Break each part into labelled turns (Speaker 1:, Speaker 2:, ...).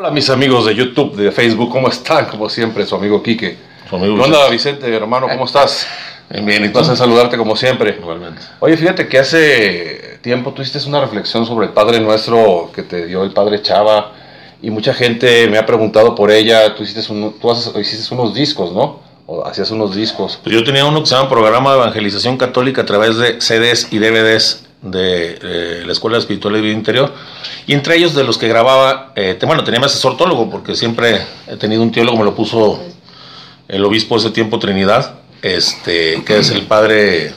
Speaker 1: Hola mis amigos de YouTube, de Facebook, ¿cómo están? Como siempre, su amigo Quique.
Speaker 2: Su amigo
Speaker 1: ¿Qué onda, Vicente, hermano? ¿Cómo estás?
Speaker 2: Bien, bien, ¿y tú?
Speaker 1: Entonces saludarte como siempre.
Speaker 2: Igualmente.
Speaker 1: Oye, fíjate que hace tiempo tú hiciste una reflexión sobre el Padre Nuestro que te dio el Padre Chava y mucha gente me ha preguntado por ella. Tú hiciste, un- tú haces- hiciste unos discos, ¿no? O hacías unos discos.
Speaker 2: Pues yo tenía uno que se llama Programa de Evangelización Católica a través de CDs y DVDs de eh, la Escuela Espiritual de Vida Interior. Y entre ellos de los que grababa, eh, bueno, tenía mi asesor teólogo porque siempre he tenido un teólogo, me lo puso el obispo de ese tiempo Trinidad, este, que es el padre,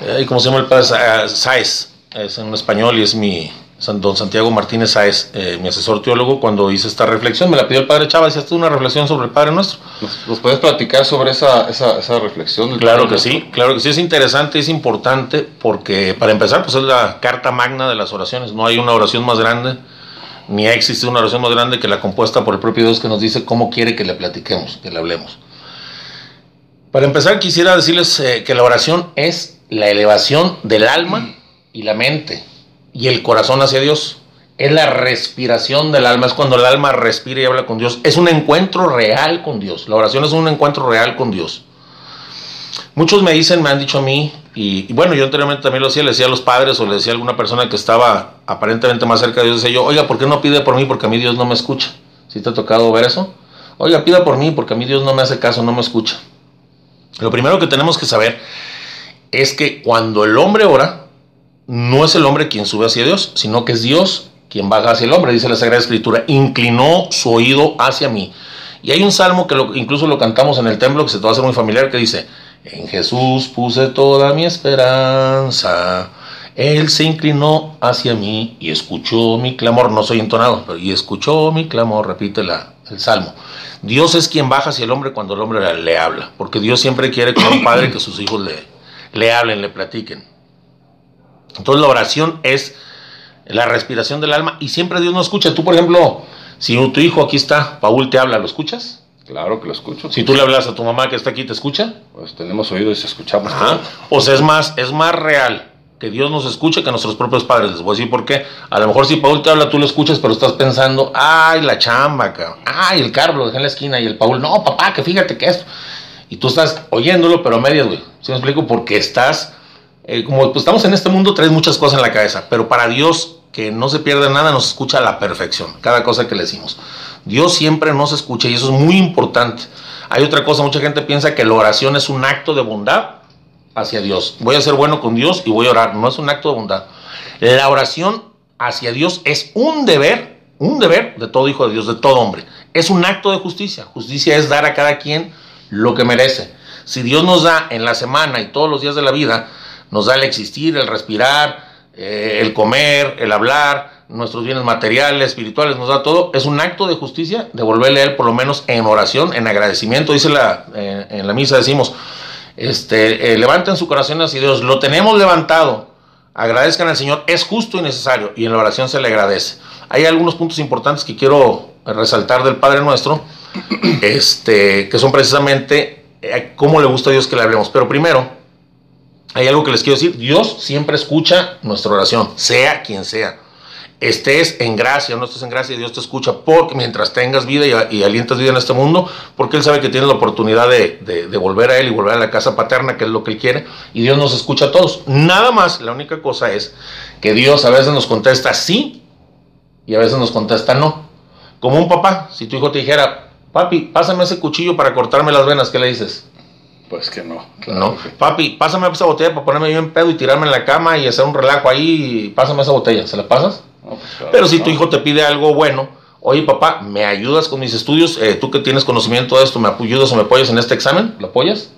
Speaker 2: eh, ¿cómo se llama el padre? Sáez, es en español y es mi, don Santiago Martínez Sáez, eh, mi asesor teólogo, cuando hice esta reflexión, me la pidió el padre Chávez, hiciste una reflexión sobre el Padre Nuestro.
Speaker 1: ¿Nos, nos puedes platicar sobre esa, esa, esa reflexión?
Speaker 2: Claro que sí, claro que sí, es interesante, es importante, porque para empezar, pues es la carta magna de las oraciones, no hay una oración más grande, ni ha existido una oración más grande que la compuesta por el propio Dios que nos dice cómo quiere que le platiquemos, que le hablemos. Para empezar, quisiera decirles eh, que la oración es la elevación del alma y la mente y el corazón hacia Dios. Es la respiración del alma, es cuando el alma respira y habla con Dios. Es un encuentro real con Dios. La oración es un encuentro real con Dios. Muchos me dicen, me han dicho a mí, y, bueno, yo anteriormente también lo hacía, le decía a los padres o le decía a alguna persona que estaba aparentemente más cerca de Dios, decía yo, oiga, ¿por qué no pide por mí? Porque a mí Dios no me escucha. ¿Sí te ha tocado ver eso? Oiga, pida por mí porque a mí Dios no me hace caso, no me escucha. Lo primero que tenemos que saber es que cuando el hombre ora, no es el hombre quien sube hacia Dios, sino que es Dios quien baja hacia el hombre, dice la Sagrada Escritura, inclinó su oído hacia mí. Y hay un salmo que incluso lo cantamos en el templo, que se te va a hacer muy familiar, que dice, en Jesús puse toda mi esperanza, Él se inclinó hacia mí y escuchó mi clamor, no soy entonado, pero y escuchó mi clamor, repite la- el salmo. Dios es quien baja hacia el hombre cuando el hombre le, le habla, porque Dios siempre quiere como un padre que sus hijos le, le hablen, le platiquen. Entonces la oración es la respiración del alma y siempre Dios nos escucha. Tú, por ejemplo, si tu hijo aquí está, Paul te habla, ¿lo escuchas?
Speaker 1: Claro que lo escucho.
Speaker 2: Si tú le hablas a tu mamá que está aquí, ¿te escucha?
Speaker 1: Pues tenemos oídos y escuchamos.
Speaker 2: Ajá. O sea, es más, es más real que Dios nos escuche que nuestros propios padres. Les voy a decir por qué. A lo mejor si Paul te habla, tú lo escuchas, pero estás pensando, ay, la chamba, cabrón. Ay, el carro lo dejé en la esquina y el Paul, no, papá, que fíjate que esto. Y tú estás oyéndolo, pero a medias, güey. ¿Sí me explico? Porque estás, eh, como pues, estamos en este mundo, traes muchas cosas en la cabeza. Pero para Dios, que no se pierde nada, nos escucha a la perfección. Cada cosa que le decimos. Dios siempre nos escucha y eso es muy importante. Hay otra cosa, mucha gente piensa que la oración es un acto de bondad hacia Dios. Voy a ser bueno con Dios y voy a orar. No es un acto de bondad. La oración hacia Dios es un deber, un deber de todo hijo de Dios, de todo hombre. Es un acto de justicia. Justicia es dar a cada quien lo que merece. Si Dios nos da en la semana y todos los días de la vida, nos da el existir, el respirar, eh, el comer, el hablar, nuestros bienes materiales, espirituales, nos da todo, es un acto de justicia devolverle a Él por lo menos en oración, en agradecimiento. Dice la, eh, en la misa, decimos, este, eh, levanten su corazón hacia Dios, lo tenemos levantado, agradezcan al Señor, es justo y necesario, y en la oración se le agradece. Hay algunos puntos importantes que quiero resaltar del Padre Nuestro, este, que son precisamente cómo le gusta a Dios que le hablemos. Pero primero, hay algo que les quiero decir, Dios siempre escucha nuestra oración, sea quien sea. Estés en gracia o no estés en gracia, Dios te escucha porque mientras tengas vida y, y alientas vida en este mundo, porque Él sabe que tienes la oportunidad de, de- de volver a Él y volver a la casa paterna, que es lo que Él quiere, y Dios nos escucha a todos. Nada más, la única cosa es que Dios a veces nos contesta sí y a veces nos contesta no. Como un papá, si tu hijo te dijera, papi, pásame ese cuchillo para cortarme las venas, ¿qué le dices?
Speaker 1: Pues que no.
Speaker 2: No, papi, pásame esa botella para ponerme bien pedo y tirarme en la cama y hacer un relajo ahí. y Pásame esa botella, ¿se la pasas?
Speaker 1: No, pues claro
Speaker 2: Pero si tu hijo te pide algo bueno, oye papá, ¿me ayudas con mis estudios? Eh, tú que tienes conocimiento de esto, ¿me ayudas o me apoyas en este examen? ¿Lo apoyas?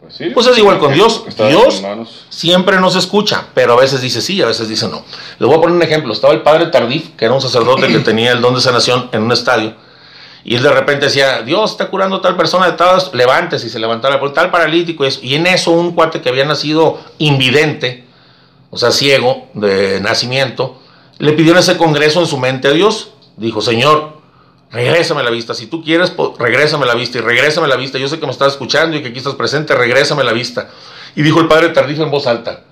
Speaker 1: Pues, sí,
Speaker 2: Pues es igual con Dios.
Speaker 1: En
Speaker 2: Dios siempre nos escucha, pero a veces dice sí, a veces dice no. Les voy a poner un ejemplo. Estaba el padre Tardif, que era un sacerdote que tenía el don de sanación en un estadio. Y él de repente decía, Dios está curando a tal persona de tal, levántese y se levantaba, por tal paralítico y eso. Y en eso un cuate que había nacido invidente, o sea, ciego de nacimiento, le pidió en ese congreso en su mente a Dios. Dijo, Señor, regrésame la vista. Si tú quieres, regrésame la vista y regrésame la vista. Yo sé que me estás escuchando y que aquí estás presente, regrésame la vista. Y dijo el padre Tardif en voz alta,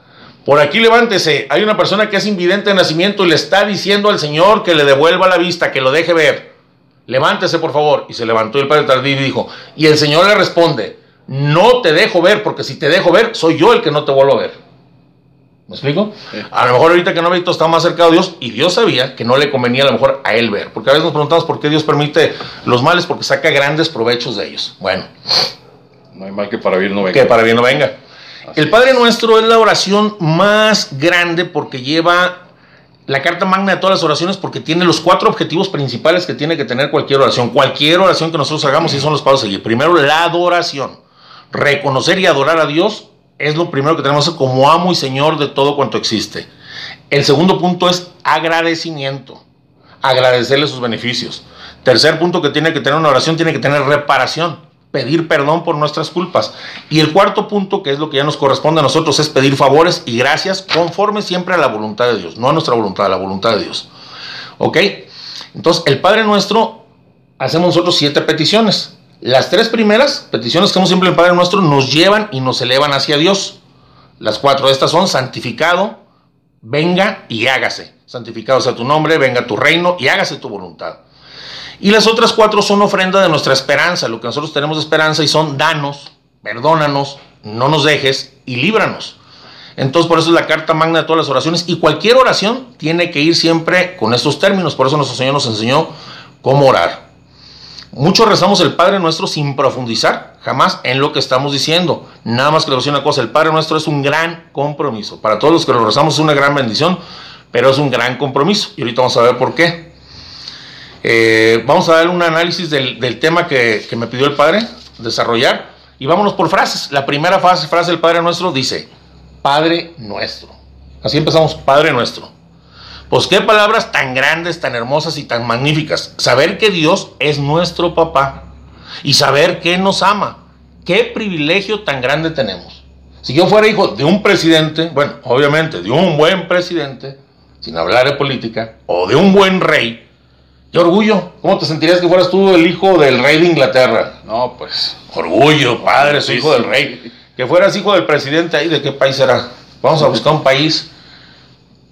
Speaker 2: Por aquí levántese. Hay una persona que es invidente de nacimiento y le está diciendo al Señor que le devuelva la vista, que lo deje ver. Levántese, por favor. Y se levantó el padre Tardí y dijo, y el Señor le responde, no te dejo ver, porque si te dejo ver, soy yo el que no te vuelvo a ver. ¿Me explico? A lo mejor ahorita que no visto está más cerca de Dios y Dios sabía que no le convenía a lo mejor a él ver. Porque a veces nos preguntamos por qué Dios permite los males, porque saca grandes provechos de ellos. Bueno.
Speaker 1: No hay mal que para bien no venga.
Speaker 2: Que para bien no venga. el Padre Nuestro es la oración más grande porque lleva la carta magna de todas las oraciones porque tiene los cuatro objetivos principales que tiene que tener cualquier oración. Cualquier oración que nosotros hagamos, y son los pasos seguir. Primero, la adoración. Reconocer y adorar a Dios es lo primero que tenemos como amo y señor de todo cuanto existe. El segundo punto es agradecimiento. Agradecerle sus beneficios. Tercer punto que tiene que tener una oración, tiene que tener reparación. Pedir perdón por nuestras culpas. Y el cuarto punto, que es lo que ya nos corresponde a nosotros, es pedir favores y gracias conforme siempre a la voluntad de Dios. No a nuestra voluntad, a la voluntad de Dios. ¿Ok? Entonces, el Padre Nuestro, hacemos nosotros siete peticiones. Las tres primeras peticiones que hemos siempre el Padre Nuestro nos llevan y nos elevan hacia Dios. Las cuatro de estas son santificado, venga y hágase. Santificado sea tu nombre, venga tu reino y hágase tu voluntad. Y las otras cuatro son ofrenda de nuestra esperanza, lo que nosotros tenemos de esperanza y son danos, perdónanos, no nos dejes y líbranos. Entonces por eso es la carta magna de todas las oraciones y cualquier oración tiene que ir siempre con estos términos. Por eso nuestro Señor nos enseñó cómo orar. Muchos rezamos el Padre Nuestro sin profundizar jamás en lo que estamos diciendo. Nada más que le voy una cosa, el Padre Nuestro es un gran compromiso. Para todos los que lo rezamos es una gran bendición, pero es un gran compromiso. Y ahorita vamos a ver por qué. Eh, vamos a dar un análisis del, tema que, me pidió el Padre desarrollar. Y vámonos por frases. La primera frase, frase del Padre Nuestro dice, Padre Nuestro. Así empezamos, Padre Nuestro. Pues qué palabras tan grandes, tan hermosas y tan magníficas. Saber que Dios es nuestro papá y saber que nos ama. Qué privilegio tan grande tenemos. Si yo fuera hijo de un presidente, bueno, obviamente de un buen presidente, sin hablar de política, o de un buen rey, qué orgullo. ¿Cómo te sentirías que fueras tú el hijo del rey de Inglaterra?
Speaker 1: No, pues.
Speaker 2: Orgullo, padre, soy hijo del rey. Que fueras hijo del presidente ahí, ¿de qué país será? Vamos a buscar un país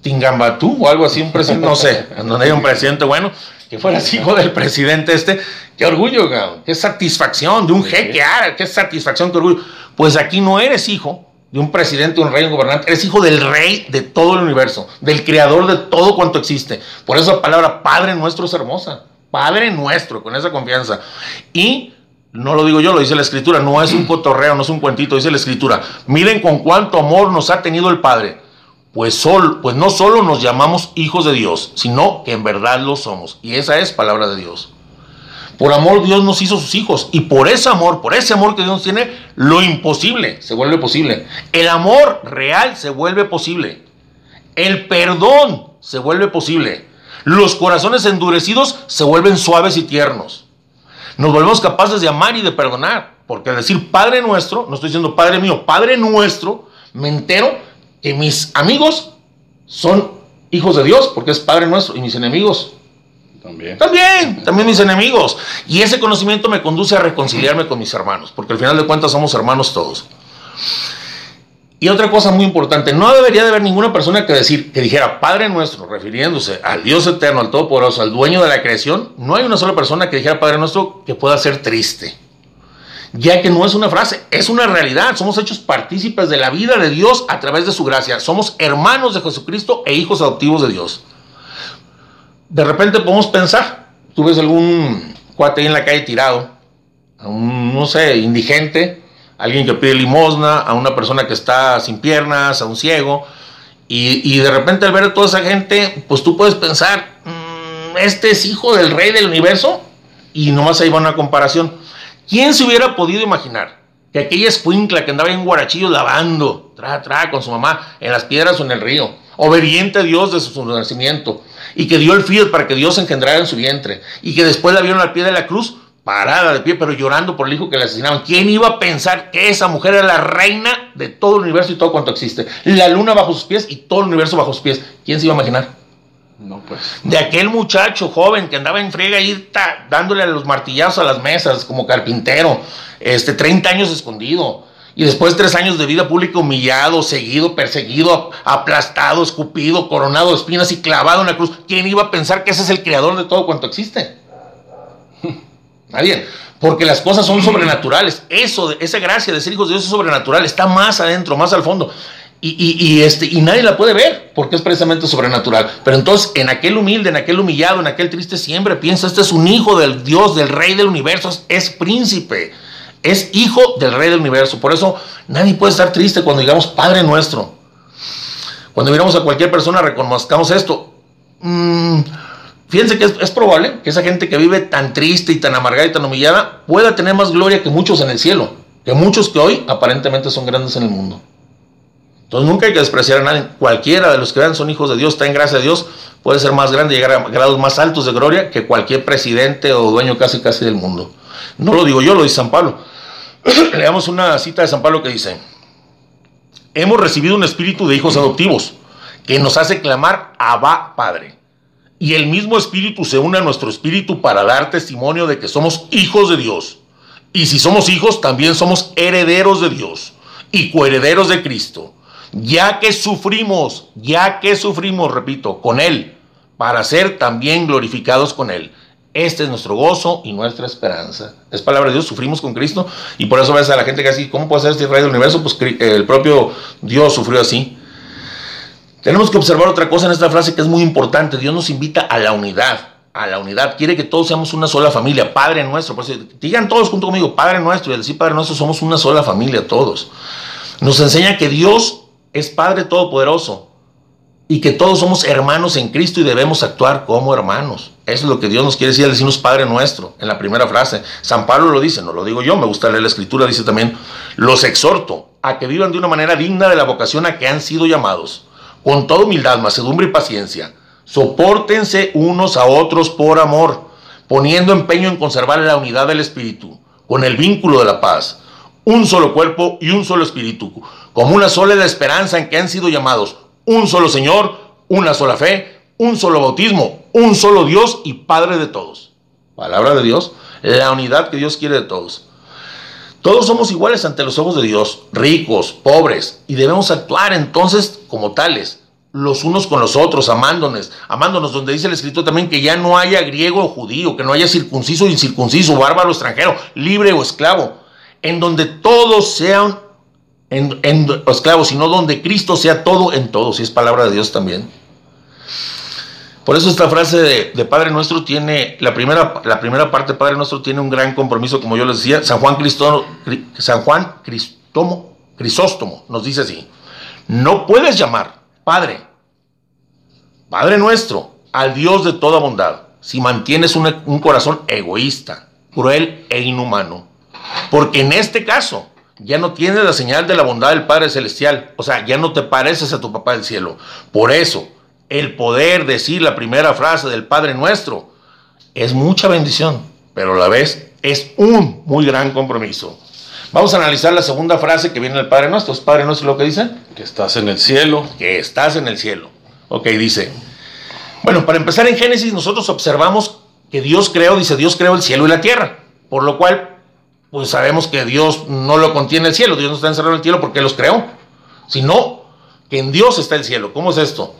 Speaker 2: Tingambatú o algo así, un presidente, no sé, en donde hay un presidente bueno, que fueras hijo del presidente este, qué orgullo, qué satisfacción de un jeque qué satisfacción, qué orgullo. Pues aquí no eres hijo de un presidente, un rey, un gobernante, eres hijo del rey de todo el universo, del creador de todo cuanto existe. Por eso la palabra Padre nuestro es hermosa, Padre nuestro, con esa confianza. Y no lo digo yo, lo dice la escritura, no es un cotorreo, no es un cuentito, dice la escritura. Miren con cuánto amor nos ha tenido el Padre pues, pues no solo nos llamamos hijos de Dios, sino que en verdad lo somos. Y esa es palabra de Dios. Por amor Dios nos hizo sus hijos. Y por ese amor, por ese amor que Dios tiene, lo imposible se vuelve posible. El amor real se vuelve posible. El perdón se vuelve posible. Los corazones endurecidos se vuelven suaves y tiernos. Nos volvemos capaces de amar y de perdonar. Porque decir Padre nuestro, no estoy diciendo Padre mío, Padre nuestro, me entero que mis amigos son hijos de Dios, porque es Padre nuestro, y mis enemigos
Speaker 1: también.
Speaker 2: También, también mis enemigos. Y ese conocimiento me conduce a reconciliarme con mis hermanos, porque al final de cuentas somos hermanos todos. Y otra cosa muy importante, no debería de haber ninguna persona que decir que dijera Padre nuestro, refiriéndose al Dios eterno, al Todopoderoso, al dueño de la creación. No hay una sola persona que dijera Padre nuestro que pueda ser triste ya que no es una frase, es una realidad. Somos hechos partícipes de la vida de Dios a través de su gracia. Somos hermanos de Jesucristo e hijos adoptivos de Dios. De repente podemos pensar, tú ves algún cuate ahí en la calle tirado, a un, no sé, indigente, alguien que pide limosna, a una persona que está sin piernas, a un ciego, y, de repente al ver a toda esa gente, pues tú puedes pensar, mm, este es hijo del rey del universo, y nomás ahí va una comparación. ¿Quién se hubiera podido imaginar que aquella escuincla que andaba en Guarachillo lavando, tra, tra, con su mamá, en las piedras o en el río, obediente a Dios desde su nacimiento, y que dio el fiat para que Dios engendrara en su vientre, y que después la vieron al pie de la cruz, parada de pie, pero llorando por el hijo que le asesinaban. ¿Quién iba a pensar que esa mujer era la reina de todo el universo y todo cuanto existe? La luna bajo sus pies y todo el universo bajo sus pies. ¿Quién se iba a imaginar?
Speaker 1: No, pues.
Speaker 2: De aquel muchacho joven que andaba en friega ahí dándole a los martillazos a las mesas como carpintero, este, 30 años escondido. Y después de tres años de vida pública humillado, seguido, perseguido, aplastado, escupido, coronado de espinas y clavado en la cruz, ¿quién iba a pensar que ese es el creador de todo cuanto existe? Nadie. Porque las cosas son sobrenaturales. Eso, esa gracia de ser hijos de Dios es sobrenatural. Está más adentro, más al fondo. Y, este, y nadie la puede ver porque es precisamente sobrenatural. Pero entonces, en aquel humilde, en aquel humillado, en aquel triste, siempre piensa: este es un hijo del Dios, del Rey del universo, es príncipe es hijo del rey del universo. Por eso nadie puede estar triste cuando digamos Padre nuestro. Cuando miramos a cualquier persona, reconozcamos esto. Mm, fíjense que es, probable que esa gente que vive tan triste y tan amargada y tan humillada pueda tener más gloria que muchos en el cielo. Que muchos que hoy aparentemente son grandes en el mundo. Entonces nunca hay que despreciar a nadie. Cualquiera de los que vean son hijos de Dios, está en gracia de Dios, puede ser más grande y llegar a grados más altos de gloria que cualquier presidente o dueño casi casi del mundo. No lo digo yo, lo dice San Pablo. Leamos una cita de San Pablo que dice, hemos recibido un espíritu de hijos adoptivos que nos hace clamar Abba Padre. Y el mismo espíritu se une a nuestro espíritu para dar testimonio de que somos hijos de Dios. Y si somos hijos, también somos herederos de Dios y coherederos de Cristo. Ya que sufrimos, ya que sufrimos, repito, con Él, para ser también glorificados con Él. Este es nuestro gozo y nuestra esperanza. Es palabra de Dios, sufrimos con Cristo y por eso ves a la gente que así, ¿cómo puede ser este rey del universo? Pues el propio Dios sufrió así. Tenemos que observar otra cosa en esta frase que es muy importante. Dios nos invita a la unidad, a la unidad. Quiere que todos seamos una sola familia, Padre nuestro. Por eso, digan todos junto conmigo, Padre nuestro. Y al decir Padre nuestro, somos una sola familia, todos. Nos enseña que Dios es Padre Todopoderoso y que todos somos hermanos en Cristo y debemos actuar como hermanos. Eso es lo que Dios nos quiere decir al decirnos Padre nuestro en la primera frase. San Pablo lo dice, no lo digo yo, me gusta leer la escritura, dice también, los exhorto a que vivan de una manera digna de la vocación a que han sido llamados, con toda humildad, macedumbre y paciencia. Sopórtense unos a otros por amor, poniendo empeño en conservar la unidad del Espíritu, con el vínculo de la paz, un solo cuerpo y un solo espíritu, como una sola esperanza en que han sido llamados un solo Señor, una sola fe, un solo bautismo, un solo Dios y Padre de todos. Palabra de Dios, la unidad que Dios quiere de todos. Todos somos iguales ante los ojos de Dios, ricos, pobres, y debemos actuar entonces como tales, los unos con los otros, amándonos, amándonos, donde dice el escrito también que ya no haya griego o judío, que no haya circunciso o incircunciso, bárbaro o extranjero, libre o esclavo, en donde todos sean en, esclavos, sino donde Cristo sea todo en todo, si es palabra de Dios también. Por eso esta frase de, Padre Nuestro tiene, la primera, la primera parte Padre Nuestro tiene un gran compromiso, como yo les decía, San Juan, San Juan Cristomo, Crisóstomo nos dice así, no puedes llamar Padre, Padre Nuestro, al Dios de toda bondad, si mantienes un corazón egoísta, cruel e inhumano. Porque en este caso, ya no tienes la señal de la bondad del Padre Celestial. O sea, ya no te pareces a tu papá del cielo. Por eso, el poder decir la primera frase del Padre Nuestro es mucha bendición, pero a la vez es un muy gran compromiso. Vamos a analizar la segunda frase que viene del Padre Nuestro. ¿Es Padre Nuestro lo que dice?
Speaker 1: Que estás en el cielo.
Speaker 2: Que estás en el cielo. Ok, dice. Bueno, para empezar en Génesis nosotros observamos que Dios creó, dice Dios creó el cielo y la tierra, por lo cual pues sabemos que Dios no lo contiene el cielo, Dios no está encerrado en el cielo porque los creó, sino que en Dios está el cielo. ¿Cómo es esto?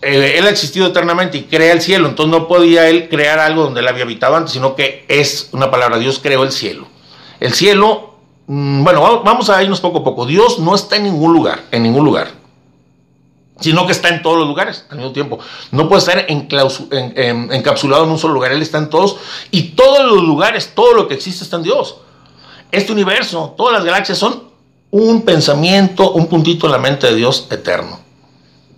Speaker 2: Eh, él ha existido eternamente y crea el cielo, entonces no podía él crear algo donde él había habitado antes, sino que es una palabra, Dios creó el cielo. El cielo, mm, bueno, vamos a irnos poco a poco. Dios no está en ningún lugar, en ningún lugar sino que está en todos los lugares al mismo tiempo. No puede estar encapsulado en un solo lugar, Él está en todos y todos los lugares, todo lo que existe está en Dios. Este universo, todas las galaxias son un pensamiento, un puntito en la mente de Dios eterno.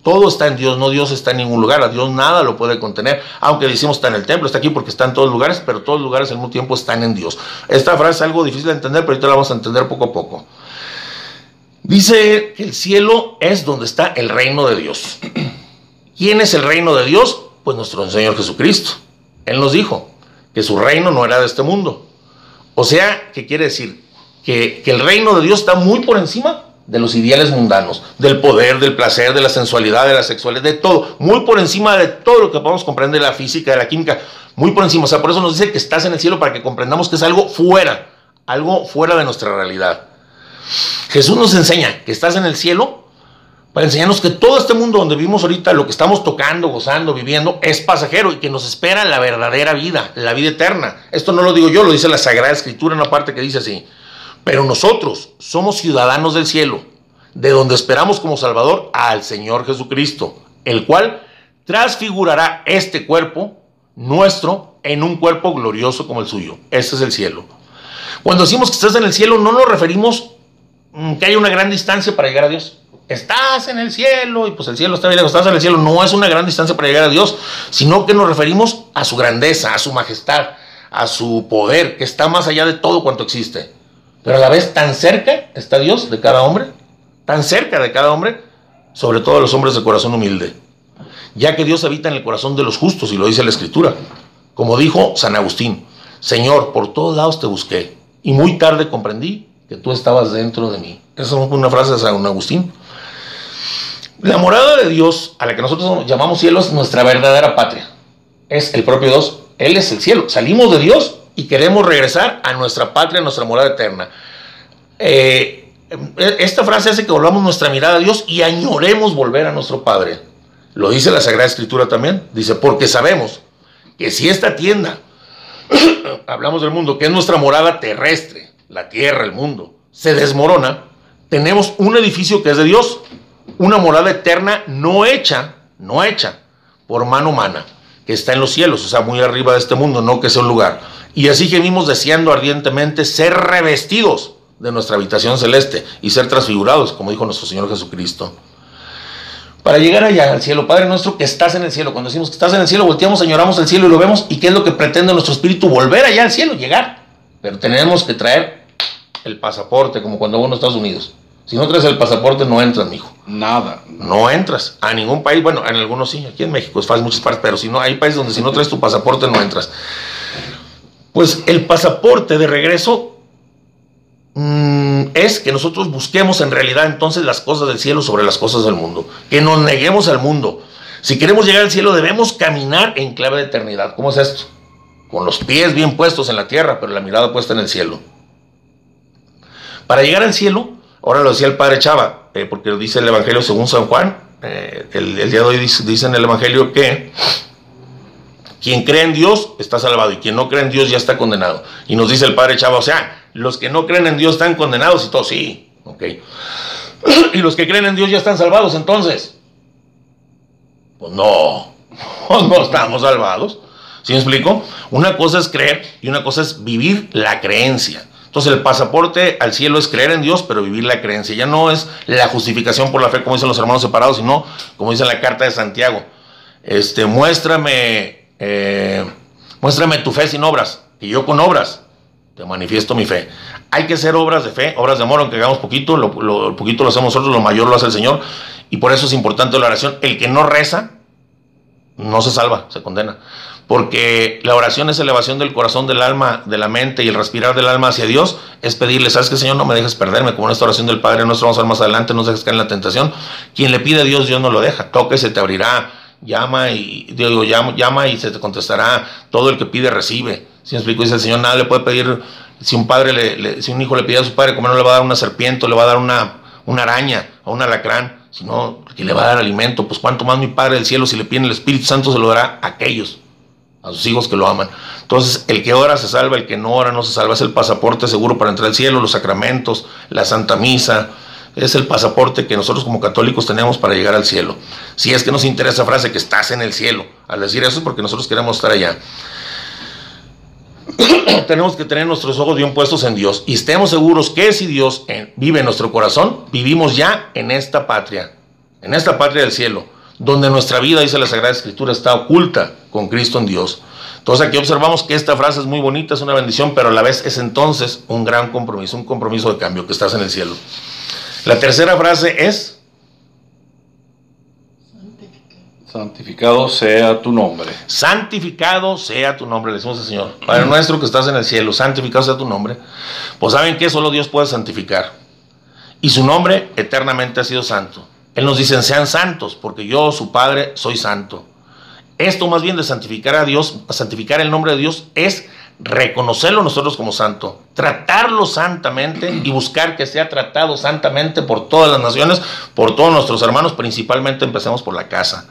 Speaker 2: Todo está en Dios, no Dios está en ningún lugar, a Dios nada lo puede contener, aunque decimos está en el templo, está aquí porque está en todos lugares, pero todos los lugares al mismo tiempo están en Dios. Esta frase es algo difícil de entender, pero ahorita la vamos a entender poco a poco. Dice que el cielo es donde está el reino de Dios. ¿Quién es el reino de Dios? Pues nuestro Señor Jesucristo. Él nos dijo que su reino no era de este mundo. O sea, ¿qué quiere decir? Que, el reino de Dios está muy por encima de los ideales mundanos, del poder, del placer, de la sensualidad, de la sexualidad, de todo, muy por encima de todo lo que podemos comprender de la física, de la química, muy por encima. O sea, por eso nos dice que estás en el cielo para que comprendamos que es algo fuera, algo fuera de nuestra realidad. Jesús nos enseña que estás en el cielo para enseñarnos que todo este mundo donde vivimos ahorita, lo que estamos tocando, gozando, viviendo, es pasajero y que nos espera la verdadera vida, la vida eterna. Esto no lo digo yo, lo dice la Sagrada Escritura en una parte que dice así. Pero nosotros somos ciudadanos del cielo, de donde esperamos como Salvador al Señor Jesucristo, el cual transfigurará este cuerpo nuestro en un cuerpo glorioso como el suyo. Este es el cielo. Cuando decimos que estás en el cielo, no nos referimos mm, que haya una gran distancia para llegar a Dios estás en el cielo y pues el cielo está bien estás en el cielo. No es una gran distancia para llegar a Dios, sino que nos referimos a su grandeza, a su majestad, a su poder, que está más allá de todo cuanto existe. Pero a la vez tan cerca está Dios de cada hombre, tan cerca de cada hombre, sobre todo los hombres de corazón humilde. Ya que Dios habita en el corazón de los justos, y lo dice la Escritura. Como dijo San Agustín, Señor, por todos lados te busqué, y muy tarde comprendí que tú estabas dentro de mí. Esa es una frase de San Agustín. La morada de Dios, a la que nosotros llamamos cielo, es nuestra verdadera patria. Es el propio Dios. Él es el cielo. Salimos de Dios y queremos regresar a nuestra patria, a nuestra morada eterna. Eh, esta frase hace que volvamos nuestra mirada a Dios y añoremos volver a nuestro Padre. Lo dice la Sagrada Escritura también. Dice, porque sabemos que si esta tienda, hablamos del mundo, que es nuestra morada terrestre, la tierra, el mundo, se desmorona, tenemos un edificio que es de Dios, una morada eterna no hecha, no hecha por mano humana, que está en los cielos, o sea, muy arriba de este mundo, no que sea un lugar. Y así gemimos deseando ardientemente ser revestidos de nuestra habitación celeste y ser transfigurados, como dijo nuestro Señor Jesucristo. Para llegar allá al cielo, Padre nuestro que estás en el cielo, cuando decimos que estás en el cielo, volteamos, añoramos el cielo y lo vemos, y qué es lo que pretende nuestro espíritu, volver allá al cielo, llegar. Pero tenemos que traer el pasaporte, como cuando uno a Estados Unidos. Si no traes el pasaporte, no entras, mijo.
Speaker 1: Nada.
Speaker 2: No entras a ningún país. Bueno, en algunos sí, aquí en México es fácil, muchas partes, pero si no, hay países donde si no traes tu pasaporte, no entras. Pues el pasaporte de regreso mm, es que nosotros busquemos en realidad entonces las cosas del cielo sobre las cosas del mundo. Que nos neguemos al mundo. Si queremos llegar al cielo, debemos caminar en clave de eternidad. ¿Cómo es esto? Con los pies bien puestos en la tierra, pero la mirada puesta en el cielo. Para llegar al cielo, Ahora lo decía el padre Chava, eh, porque lo dice el Evangelio según San Juan. Eh, el, día de hoy dice, en el Evangelio que quien cree en Dios está salvado y quien no cree en Dios ya está condenado. Y nos dice el padre Chava, o sea, los que no creen en Dios están condenados y todo, sí, ok. y los que creen en Dios ya están salvados, entonces. Pues no, no estamos salvados. ¿Sí me explico? Una cosa es creer y una cosa es vivir la creencia. Entonces el pasaporte al cielo es creer en Dios, pero vivir la creencia. Ya no es la justificación por la fe, como dicen los hermanos separados, sino como dice la carta de Santiago. Este, muéstrame, eh, muéstrame tu fe sin obras, y yo con obras te manifiesto mi fe. Hay que hacer obras de fe, obras de amor, aunque hagamos poquito, lo, lo poquito lo hacemos nosotros, lo mayor lo hace el Señor, y por eso es importante la oración. El que no reza, no se salva, se condena porque la oración es elevación del corazón, del alma, de la mente y el respirar del alma hacia Dios, es pedirle, ¿sabes qué, Señor? No me dejes perderme, como en esta oración del Padre nuestro, vamos a ver más adelante, no dejes caer en la tentación. Quien le pide a Dios, Dios no lo deja, toque, se te abrirá, llama y, digo, llama, llama y se te contestará, todo el que pide recibe. Si me explico, dice el Señor, nada le puede pedir, si un padre, le, si un hijo le pide a su padre comer, no le va a dar una serpiente, le va a dar una, una araña o un alacrán, sino que le va a dar alimento, pues cuánto más mi Padre del cielo, si le pide el Espíritu Santo, se lo dará a aquellos a sus hijos que lo aman. Entonces, el que ora se salva, el que no ora no se salva. Es el pasaporte seguro para entrar al cielo, los sacramentos, la Santa Misa. Es el pasaporte que nosotros como católicos tenemos para llegar al cielo. Si es que nos interesa esa frase que estás en el cielo. Al decir eso es porque nosotros queremos estar allá. tenemos que tener nuestros ojos bien puestos en Dios y estemos seguros que si Dios vive en nuestro corazón, vivimos ya en esta patria, en esta patria del cielo donde nuestra vida, dice la Sagrada Escritura, está oculta con Cristo en Dios. Entonces aquí observamos que esta frase es muy bonita, es una bendición, pero a la vez es entonces un gran compromiso, un compromiso de cambio, que estás en el cielo. La tercera frase es...
Speaker 1: Santificado sea tu nombre.
Speaker 2: Santificado sea tu nombre, le decimos al Señor. Padre nuestro que estás en el cielo, santificado sea tu nombre. Pues saben que solo Dios puede santificar. Y su nombre eternamente ha sido santo. Él nos dice, sean santos, porque yo, su Padre, soy santo. Esto más bien de santificar a Dios, santificar el nombre de Dios, es reconocerlo nosotros como santo, tratarlo santamente y buscar que sea tratado santamente por todas las naciones, por todos nuestros hermanos, principalmente empecemos por la casa.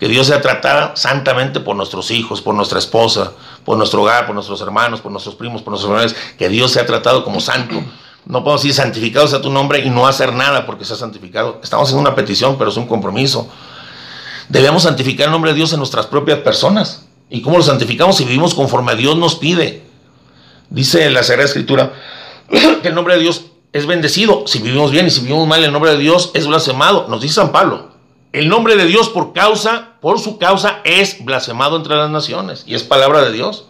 Speaker 2: Que Dios sea tratado santamente por nuestros hijos, por nuestra esposa, por nuestro hogar, por nuestros hermanos, por nuestros primos, por nuestros hermanos. Que Dios sea tratado como santo. No podemos decir santificado sea tu nombre y no hacer nada porque sea santificado. Estamos haciendo una petición, pero es un compromiso. Debemos santificar el nombre de Dios en nuestras propias personas. ¿Y cómo lo santificamos si vivimos conforme a Dios nos pide? Dice la Sagrada Escritura que el nombre de Dios es bendecido si vivimos bien y si vivimos mal el nombre de Dios es blasfemado. Nos dice San Pablo. El nombre de Dios por causa, por su causa, es blasfemado entre las naciones y es palabra de Dios.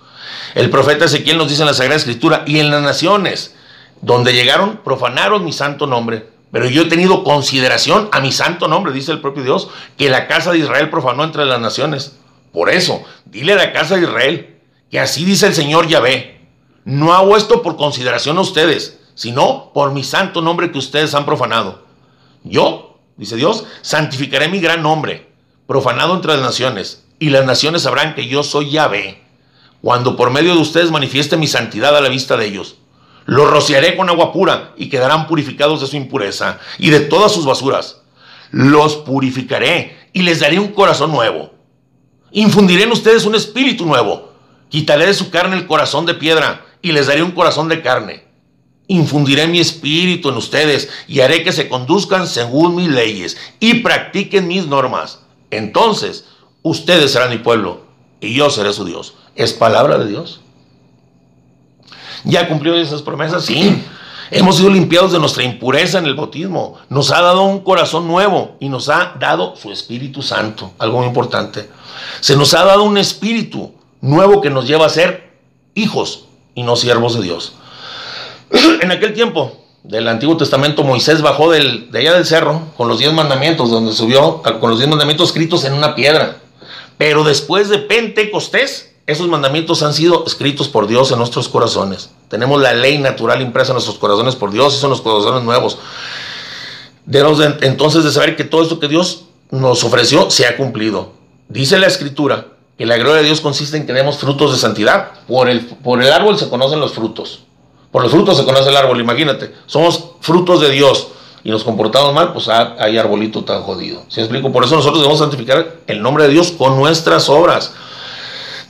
Speaker 2: El profeta Ezequiel nos dice en la Sagrada Escritura, y en las naciones donde llegaron, profanaron mi santo nombre. Pero yo he tenido consideración a mi santo nombre, dice el propio Dios, que la casa de Israel profanó entre las naciones. Por eso, dile a la casa de Israel que así dice el Señor Yahvé. No hago esto por consideración a ustedes, sino por mi santo nombre que ustedes han profanado. Yo, dice Dios, santificaré mi gran nombre, profanado entre las naciones, y las naciones sabrán que yo soy Yahvé, cuando por medio de ustedes manifieste mi santidad a la vista de ellos. Los rociaré con agua pura y quedarán purificados de su impureza y de todas sus basuras. Los purificaré y les daré un corazón nuevo. Infundiré en ustedes un espíritu nuevo. Quitaré de su carne el corazón de piedra y les daré un corazón de carne. Infundiré mi espíritu en ustedes y haré que se conduzcan según mis leyes y practiquen mis normas. Entonces, ustedes serán mi pueblo y yo seré su Dios. Es palabra de Dios. ¿Ya cumplió esas promesas? Sí. Hemos sido limpiados de nuestra impureza en el bautismo. Nos ha dado un corazón nuevo y nos ha dado su Espíritu Santo, algo muy importante. Se nos ha dado un espíritu nuevo que nos lleva a ser hijos y no siervos de Dios. En aquel tiempo del Antiguo Testamento, Moisés bajó del, de allá del cerro con los diez mandamientos, donde subió con los diez mandamientos escritos en una piedra. Pero después de Pentecostés, esos mandamientos han sido escritos por Dios en nuestros corazones. Tenemos la ley natural impresa en nuestros corazones por Dios son los corazones nuevos. Debemos entonces de saber que todo esto que Dios nos ofreció se ha cumplido. Dice la escritura que la gloria de Dios consiste en que demos frutos de santidad. Por el, por el árbol se conocen los frutos. Por los frutos se conoce el árbol, imagínate. Somos frutos de Dios y nos comportamos mal, pues hay arbolito tan jodido. ¿Sí explico? Por eso nosotros debemos santificar el nombre de Dios con nuestras obras.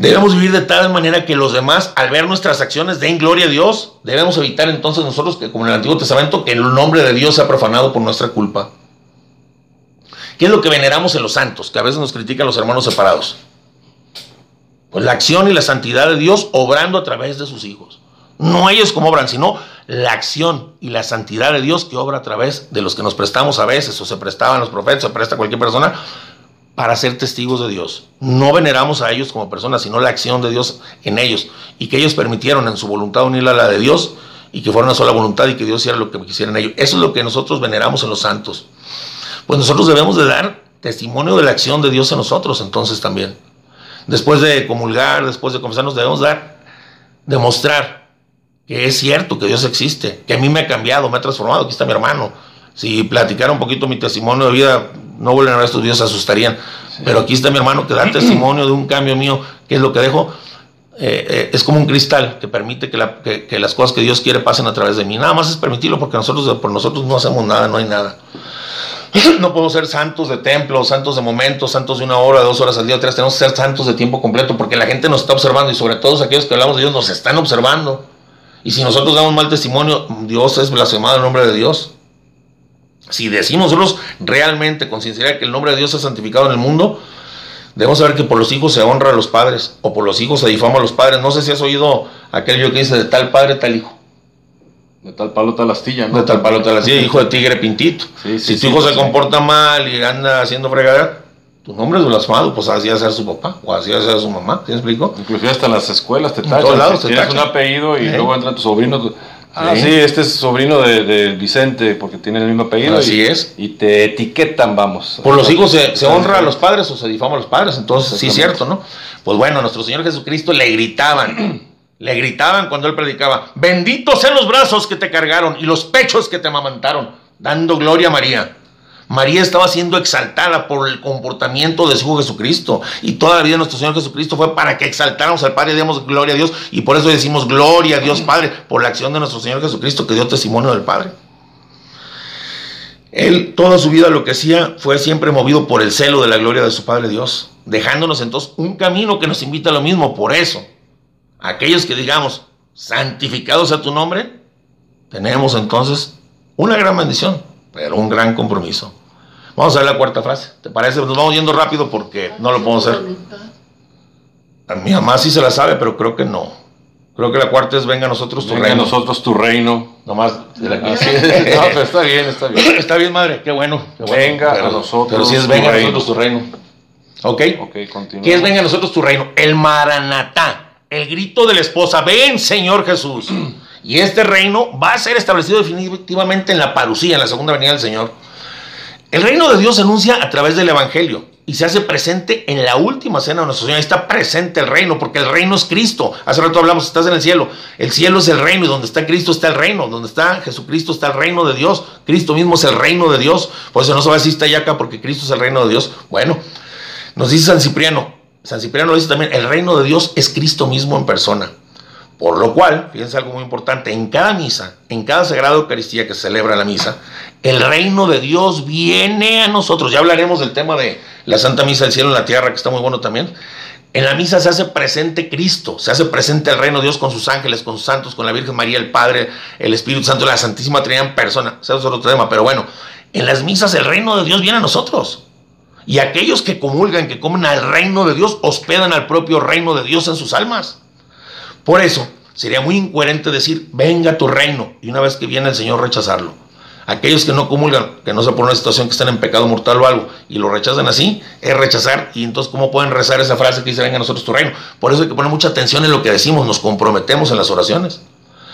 Speaker 2: Debemos vivir de tal manera que los demás, al ver nuestras acciones, den gloria a Dios. Debemos evitar entonces nosotros, que como en el Antiguo Testamento, que el nombre de Dios sea profanado por nuestra culpa. ¿Qué es lo que veneramos en los santos? Que a veces nos critican los hermanos separados. Pues la acción y la santidad de Dios obrando a través de sus hijos. No ellos como obran, sino la acción y la santidad de Dios que obra a través de los que nos prestamos a veces, o se prestaban los profetas, se presta cualquier persona, para ser testigos de Dios. No veneramos a ellos como personas, sino la acción de Dios en ellos y que ellos permitieron en su voluntad unirla a la de Dios y que fuera una sola voluntad y que Dios hiciera lo que quisieran ellos. Eso es lo que nosotros veneramos en los santos. Pues nosotros debemos de dar testimonio de la acción de Dios en nosotros entonces también. Después de comulgar, después de confesarnos, debemos dar, demostrar que es cierto que Dios existe, que a mí me ha cambiado, me ha transformado. Aquí está mi hermano. Si platicara un poquito mi testimonio de vida, no vuelven a ver estos videos, se asustarían. Pero aquí está mi hermano que da testimonio de un cambio mío, que es lo que dejo. Eh, eh, es como un cristal que permite que, las cosas que Dios quiere pasen a través de mí. Nada más es permitirlo porque nosotros por nosotros no hacemos nada, no hay nada. No podemos ser santos de templo, santos de momentos, santos de una hora, dos horas al día, tres. Tenemos que ser santos de tiempo completo porque la gente nos está observando y sobre todo aquellos que hablamos de Dios nos están observando. Y si nosotros damos mal testimonio, Dios es blasfemado en nombre de Dios. Si decimos nosotros realmente con sinceridad que el nombre de Dios es santificado en el mundo, debemos saber que por los hijos se honra a los padres o por los hijos se difama a los padres. No sé si has oído aquel yo que dice de tal padre, tal hijo.
Speaker 1: De tal palo, tal astilla,
Speaker 2: ¿no? De tal palo, tal astilla, hijo de tigre pintito. si tu hijo se comporta mal y anda haciendo fregadera, tu nombre es blasfemado, pues así va a ser su papá o así va a ser su mamá, ¿te explico?
Speaker 1: Inclusive hasta en las escuelas te tachan. En todos lados te tienes un apellido y luego entra tu sobrino. Ah, sí, este es sobrino de, Vicente porque tiene el mismo apellido.
Speaker 2: Así es.
Speaker 1: Y te etiquetan, vamos.
Speaker 2: Por los hijos se, honra a los padres o se difama a los padres, entonces sí es cierto, ¿no? Pues bueno, nuestro Señor Jesucristo le gritaban, le gritaban cuando él predicaba, benditos sean los brazos que te cargaron y los pechos que te amamantaron, dando gloria a María. María estaba siendo exaltada por el comportamiento de su Hijo Jesucristo. Y toda la vida de nuestro Señor Jesucristo fue para que exaltáramos al Padre y demos gloria a Dios. Y por eso decimos gloria a Dios Padre, por la acción de nuestro Señor Jesucristo que dio testimonio del Padre. Él toda su vida lo que hacía fue siempre movido por el celo de la gloria de su Padre Dios, dejándonos entonces un camino que nos invita a lo mismo. Por eso, aquellos que digamos, santificados a tu nombre, tenemos entonces una gran bendición, pero un gran compromiso. Vamos a ver la cuarta frase. ¿Te parece? Nos vamos yendo rápido porque no lo podemos hacer. A mi mamá sí se la sabe, pero creo que no. Creo que la cuarta es venga a nosotros
Speaker 1: tu venga reino. a nosotros tu reino.
Speaker 2: Nomás
Speaker 1: de la no, pero está bien, está bien.
Speaker 2: Está bien, madre. Qué bueno.
Speaker 1: venga a nosotros.
Speaker 2: Pero si es venga a nosotros tu reino. ¿Ok?
Speaker 1: Ok, continúa.
Speaker 2: ¿Qué es venga a nosotros tu reino? El maranatá. El grito de la esposa. Ven, Señor Jesús. Y este reino va a ser establecido definitivamente en la parucía, en la segunda venida del Señor. El reino de Dios se anuncia a través del Evangelio y se hace presente en la última cena de nuestro Señor. Ahí está presente el reino, porque el reino es Cristo. Hace rato hablamos, estás en el cielo. El cielo es el reino y donde está Cristo está el reino. Donde está Jesucristo está el reino de Dios. Cristo mismo es el reino de Dios. Por eso no se va a decir está allá acá, porque Cristo es el reino de Dios. Bueno, nos dice San Cipriano. San Cipriano dice también, el reino de Dios es Cristo mismo en persona. Por lo cual, fíjense algo muy importante, en cada misa, en cada sagrada Eucaristía que celebra la misa, el reino de Dios viene a nosotros. Ya hablaremos del tema de la Santa Misa del Cielo en la Tierra, que está muy bueno también. En la misa se hace presente Cristo, se hace presente el reino de Dios con sus ángeles, con sus santos, con la Virgen María, el Padre, el Espíritu Santo, la Santísima Trinidad en persona. Ese es otro tema, pero bueno, en las misas el reino de Dios viene a nosotros. Y aquellos que comulgan, que comen al reino de Dios, hospedan al propio reino de Dios en sus almas. Por eso, sería muy incoherente decir, venga tu reino, y una vez que viene el Señor rechazarlo. Aquellos que no comulgan, que no se ponen en una situación que están en pecado mortal o algo, y lo rechazan así, es rechazar. Y entonces, ¿cómo pueden rezar esa frase que dice, venga a nosotros tu reino? Por eso hay que poner mucha atención en lo que decimos, nos comprometemos en las oraciones.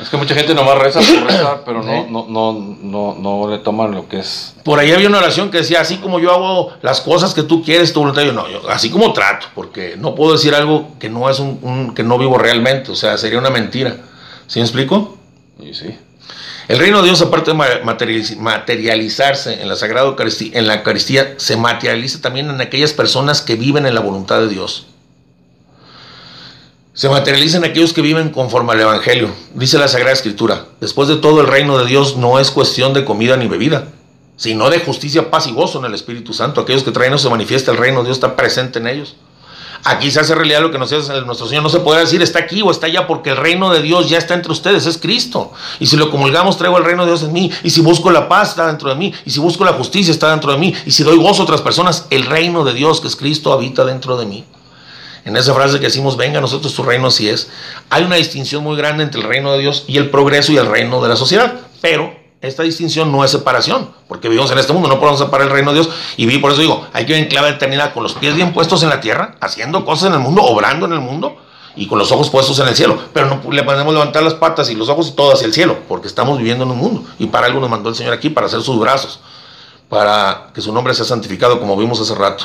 Speaker 1: Es que mucha gente nomás reza por rezar, pero no, no, no, no, no le toman lo que es.
Speaker 2: Por ahí había una oración que decía, así como yo hago las cosas que tú quieres, tu voluntad, yo no, yo, así como trato, porque no puedo decir algo que no es un, que no vivo realmente, o sea, sería una mentira. ¿Sí me explico?
Speaker 1: Sí, sí.
Speaker 2: El reino de Dios, aparte de materializarse en la Sagrada Eucaristía, en la Eucaristía, se materializa también en aquellas personas que viven en la voluntad de Dios se materializan aquellos que viven conforme al Evangelio. Dice la Sagrada Escritura, después de todo el reino de Dios no es cuestión de comida ni bebida, sino de justicia, paz y gozo en el Espíritu Santo. Aquellos que traen se manifiesta el reino de Dios, está presente en ellos. Aquí se hace realidad lo que nos hace nuestro Señor. No se puede decir está aquí o está allá porque el reino de Dios ya está entre ustedes, es Cristo. Y si lo comulgamos, traigo el reino de Dios en mí. Y si busco la paz, está dentro de mí. Y si busco la justicia, está dentro de mí. Y si doy gozo a otras personas, el reino de Dios, que es Cristo, habita dentro de mí en esa frase que decimos, venga a nosotros tu reino así es, hay una distinción muy grande entre el reino de Dios y el progreso y el reino de la sociedad. Pero esta distinción no es separación, porque vivimos en este mundo, no podemos separar el reino de Dios. Y por eso digo, hay que ver en clave eternidad con los pies bien puestos en la tierra, haciendo cosas en el mundo, obrando en el mundo y con los ojos puestos en el cielo. Pero no le podemos levantar las patas y los ojos y todo hacia el cielo, porque estamos viviendo en un mundo. Y para algo nos mandó el Señor aquí, para hacer sus brazos, para que su nombre sea santificado, como vimos hace rato.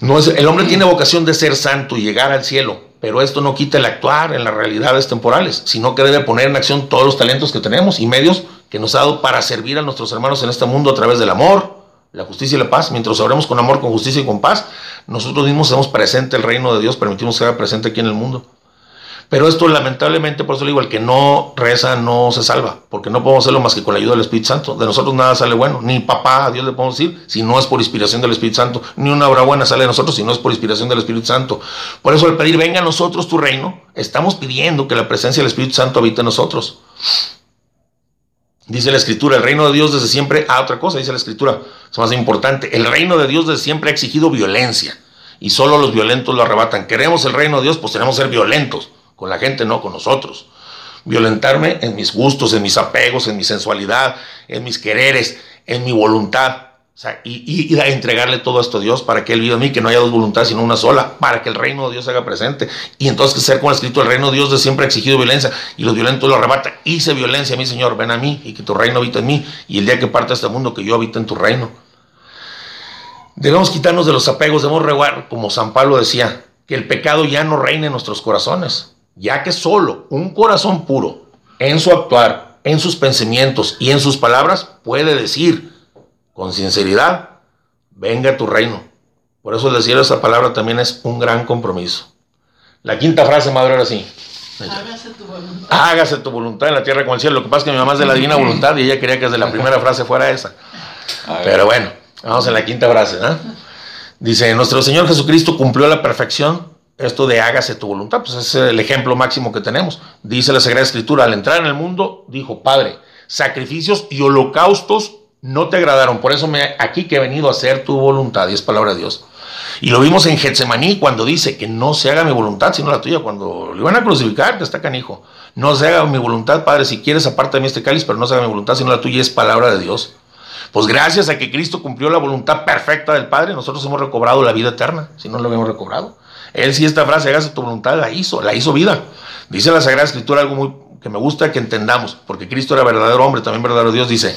Speaker 2: No es, el hombre tiene vocación de ser santo y llegar al cielo, pero esto no quita el actuar en las realidades temporales, sino que debe poner en acción todos los talentos que tenemos y medios que nos ha dado para servir a nuestros hermanos en este mundo a través del amor, la justicia y la paz. Mientras obremos con amor, con justicia y con paz, nosotros mismos hacemos presente el reino de Dios, permitimos que sea presente aquí en el mundo. Pero esto lamentablemente, por eso le digo, el que no reza no se salva, porque no podemos hacerlo más que con la ayuda del Espíritu Santo. De nosotros nada sale bueno, ni papá a Dios le podemos decir si no es por inspiración del Espíritu Santo, ni una obra buena sale de nosotros si no es por inspiración del Espíritu Santo. Por eso al pedir venga a nosotros tu reino, estamos pidiendo que la presencia del Espíritu Santo habite en nosotros. Dice la Escritura, el reino de Dios desde siempre, ah, otra cosa, dice la Escritura, es más importante, el reino de Dios desde siempre ha exigido violencia y solo los violentos lo arrebatan. Queremos el reino de Dios, pues tenemos que ser violentos con la gente no, con nosotros. Violentarme en mis gustos, en mis apegos, en mi sensualidad, en mis quereres, en mi voluntad. y, y, entregarle todo esto a Dios para que Él viva en mí, que no haya dos voluntades, sino una sola, para que el reino de Dios se haga presente. Y entonces, ser como escrito, el reino de Dios de siempre ha exigido violencia y los violentos lo arrebatan. Hice violencia a mi Señor, ven a mí y que tu reino habita en mí. Y el día que parte este mundo, que yo habite en tu reino. Debemos quitarnos de los apegos, debemos reguar, como San Pablo decía, que el pecado ya no reine en nuestros corazones ya que solo un corazón puro en su actuar en sus pensamientos y en sus palabras, puede decir con sinceridad, venga tu reino. Por eso decir esa palabra también es un gran compromiso. La quinta frase, madre, ahora sí. Hágase tu voluntad. Hágase tu voluntad en la tierra como en el cielo. Lo que pasa es que mi mamá es de la divina voluntad y ella quería que desde la primera frase fuera esa. Pero bueno, vamos en la quinta frase. Dice, nuestro Señor Jesucristo cumplió a la perfección esto de hágase tu voluntad, pues es el ejemplo máximo que tenemos. Dice la Sagrada Escritura, al entrar en el mundo, dijo, Padre, sacrificios y holocaustos no te agradaron, por eso aquí que he venido a hacer tu voluntad, y es palabra de Dios. Y lo vimos en Getsemaní cuando dice que no se haga mi voluntad, sino la tuya. Cuando lo iban a crucificar, te está canijo. No se haga mi voluntad, Padre, si quieres, aparte de mí este cáliz, pero no se haga mi voluntad, sino la tuya, es palabra de Dios. Pues gracias a que Cristo cumplió la voluntad perfecta del Padre, nosotros hemos recobrado la vida eterna, si no lo habíamos recobrado. Él sí esta frase, hágase tu voluntad, la hizo, la hizo vida. Dice la Sagrada Escritura algo muy que me gusta que entendamos, porque Cristo era verdadero hombre, también verdadero Dios, dice,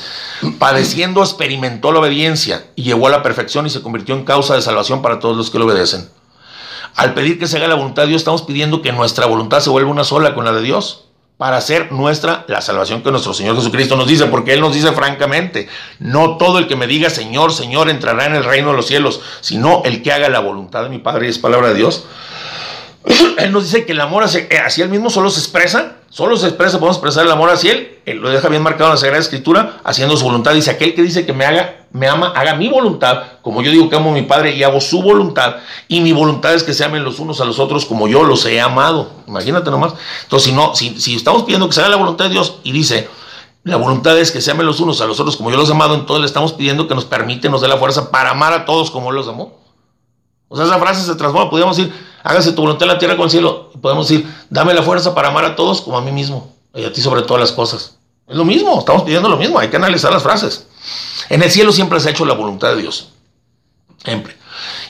Speaker 2: padeciendo experimentó la obediencia y llegó a la perfección y se convirtió en causa de salvación para todos los que le obedecen. Al pedir que se haga la voluntad de Dios, estamos pidiendo que nuestra voluntad se vuelva una sola con la de Dios para hacer nuestra la salvación que nuestro Señor Jesucristo nos dice, porque Él nos dice francamente, no todo el que me diga Señor, Señor entrará en el reino de los cielos, sino el que haga la voluntad de mi Padre y es palabra de Dios. Él nos dice que el amor hacia, hacia Él mismo solo se expresa Solo se expresa, podemos expresar el amor hacia Él. Él lo deja bien marcado en la Sagrada Escritura, haciendo su voluntad. Dice, aquel que dice que me haga, me ama, haga mi voluntad, como yo digo que amo a mi Padre y hago su voluntad. Y mi voluntad es que se amen los unos a los otros como yo los he amado. Imagínate nomás. Entonces, si no, si, si estamos pidiendo que se haga la voluntad de Dios y dice, la voluntad es que se amen los unos a los otros como yo los he amado, entonces le estamos pidiendo que nos permite, nos dé la fuerza para amar a todos como Él los amó. O sea, esa frase se transforma. Podríamos decir, hágase tu voluntad en la tierra con el cielo. Y podemos decir, dame la fuerza para amar a todos como a mí mismo. Y a ti sobre todas las cosas. Es lo mismo, estamos pidiendo lo mismo. Hay que analizar las frases. En el cielo siempre se ha hecho la voluntad de Dios. Siempre.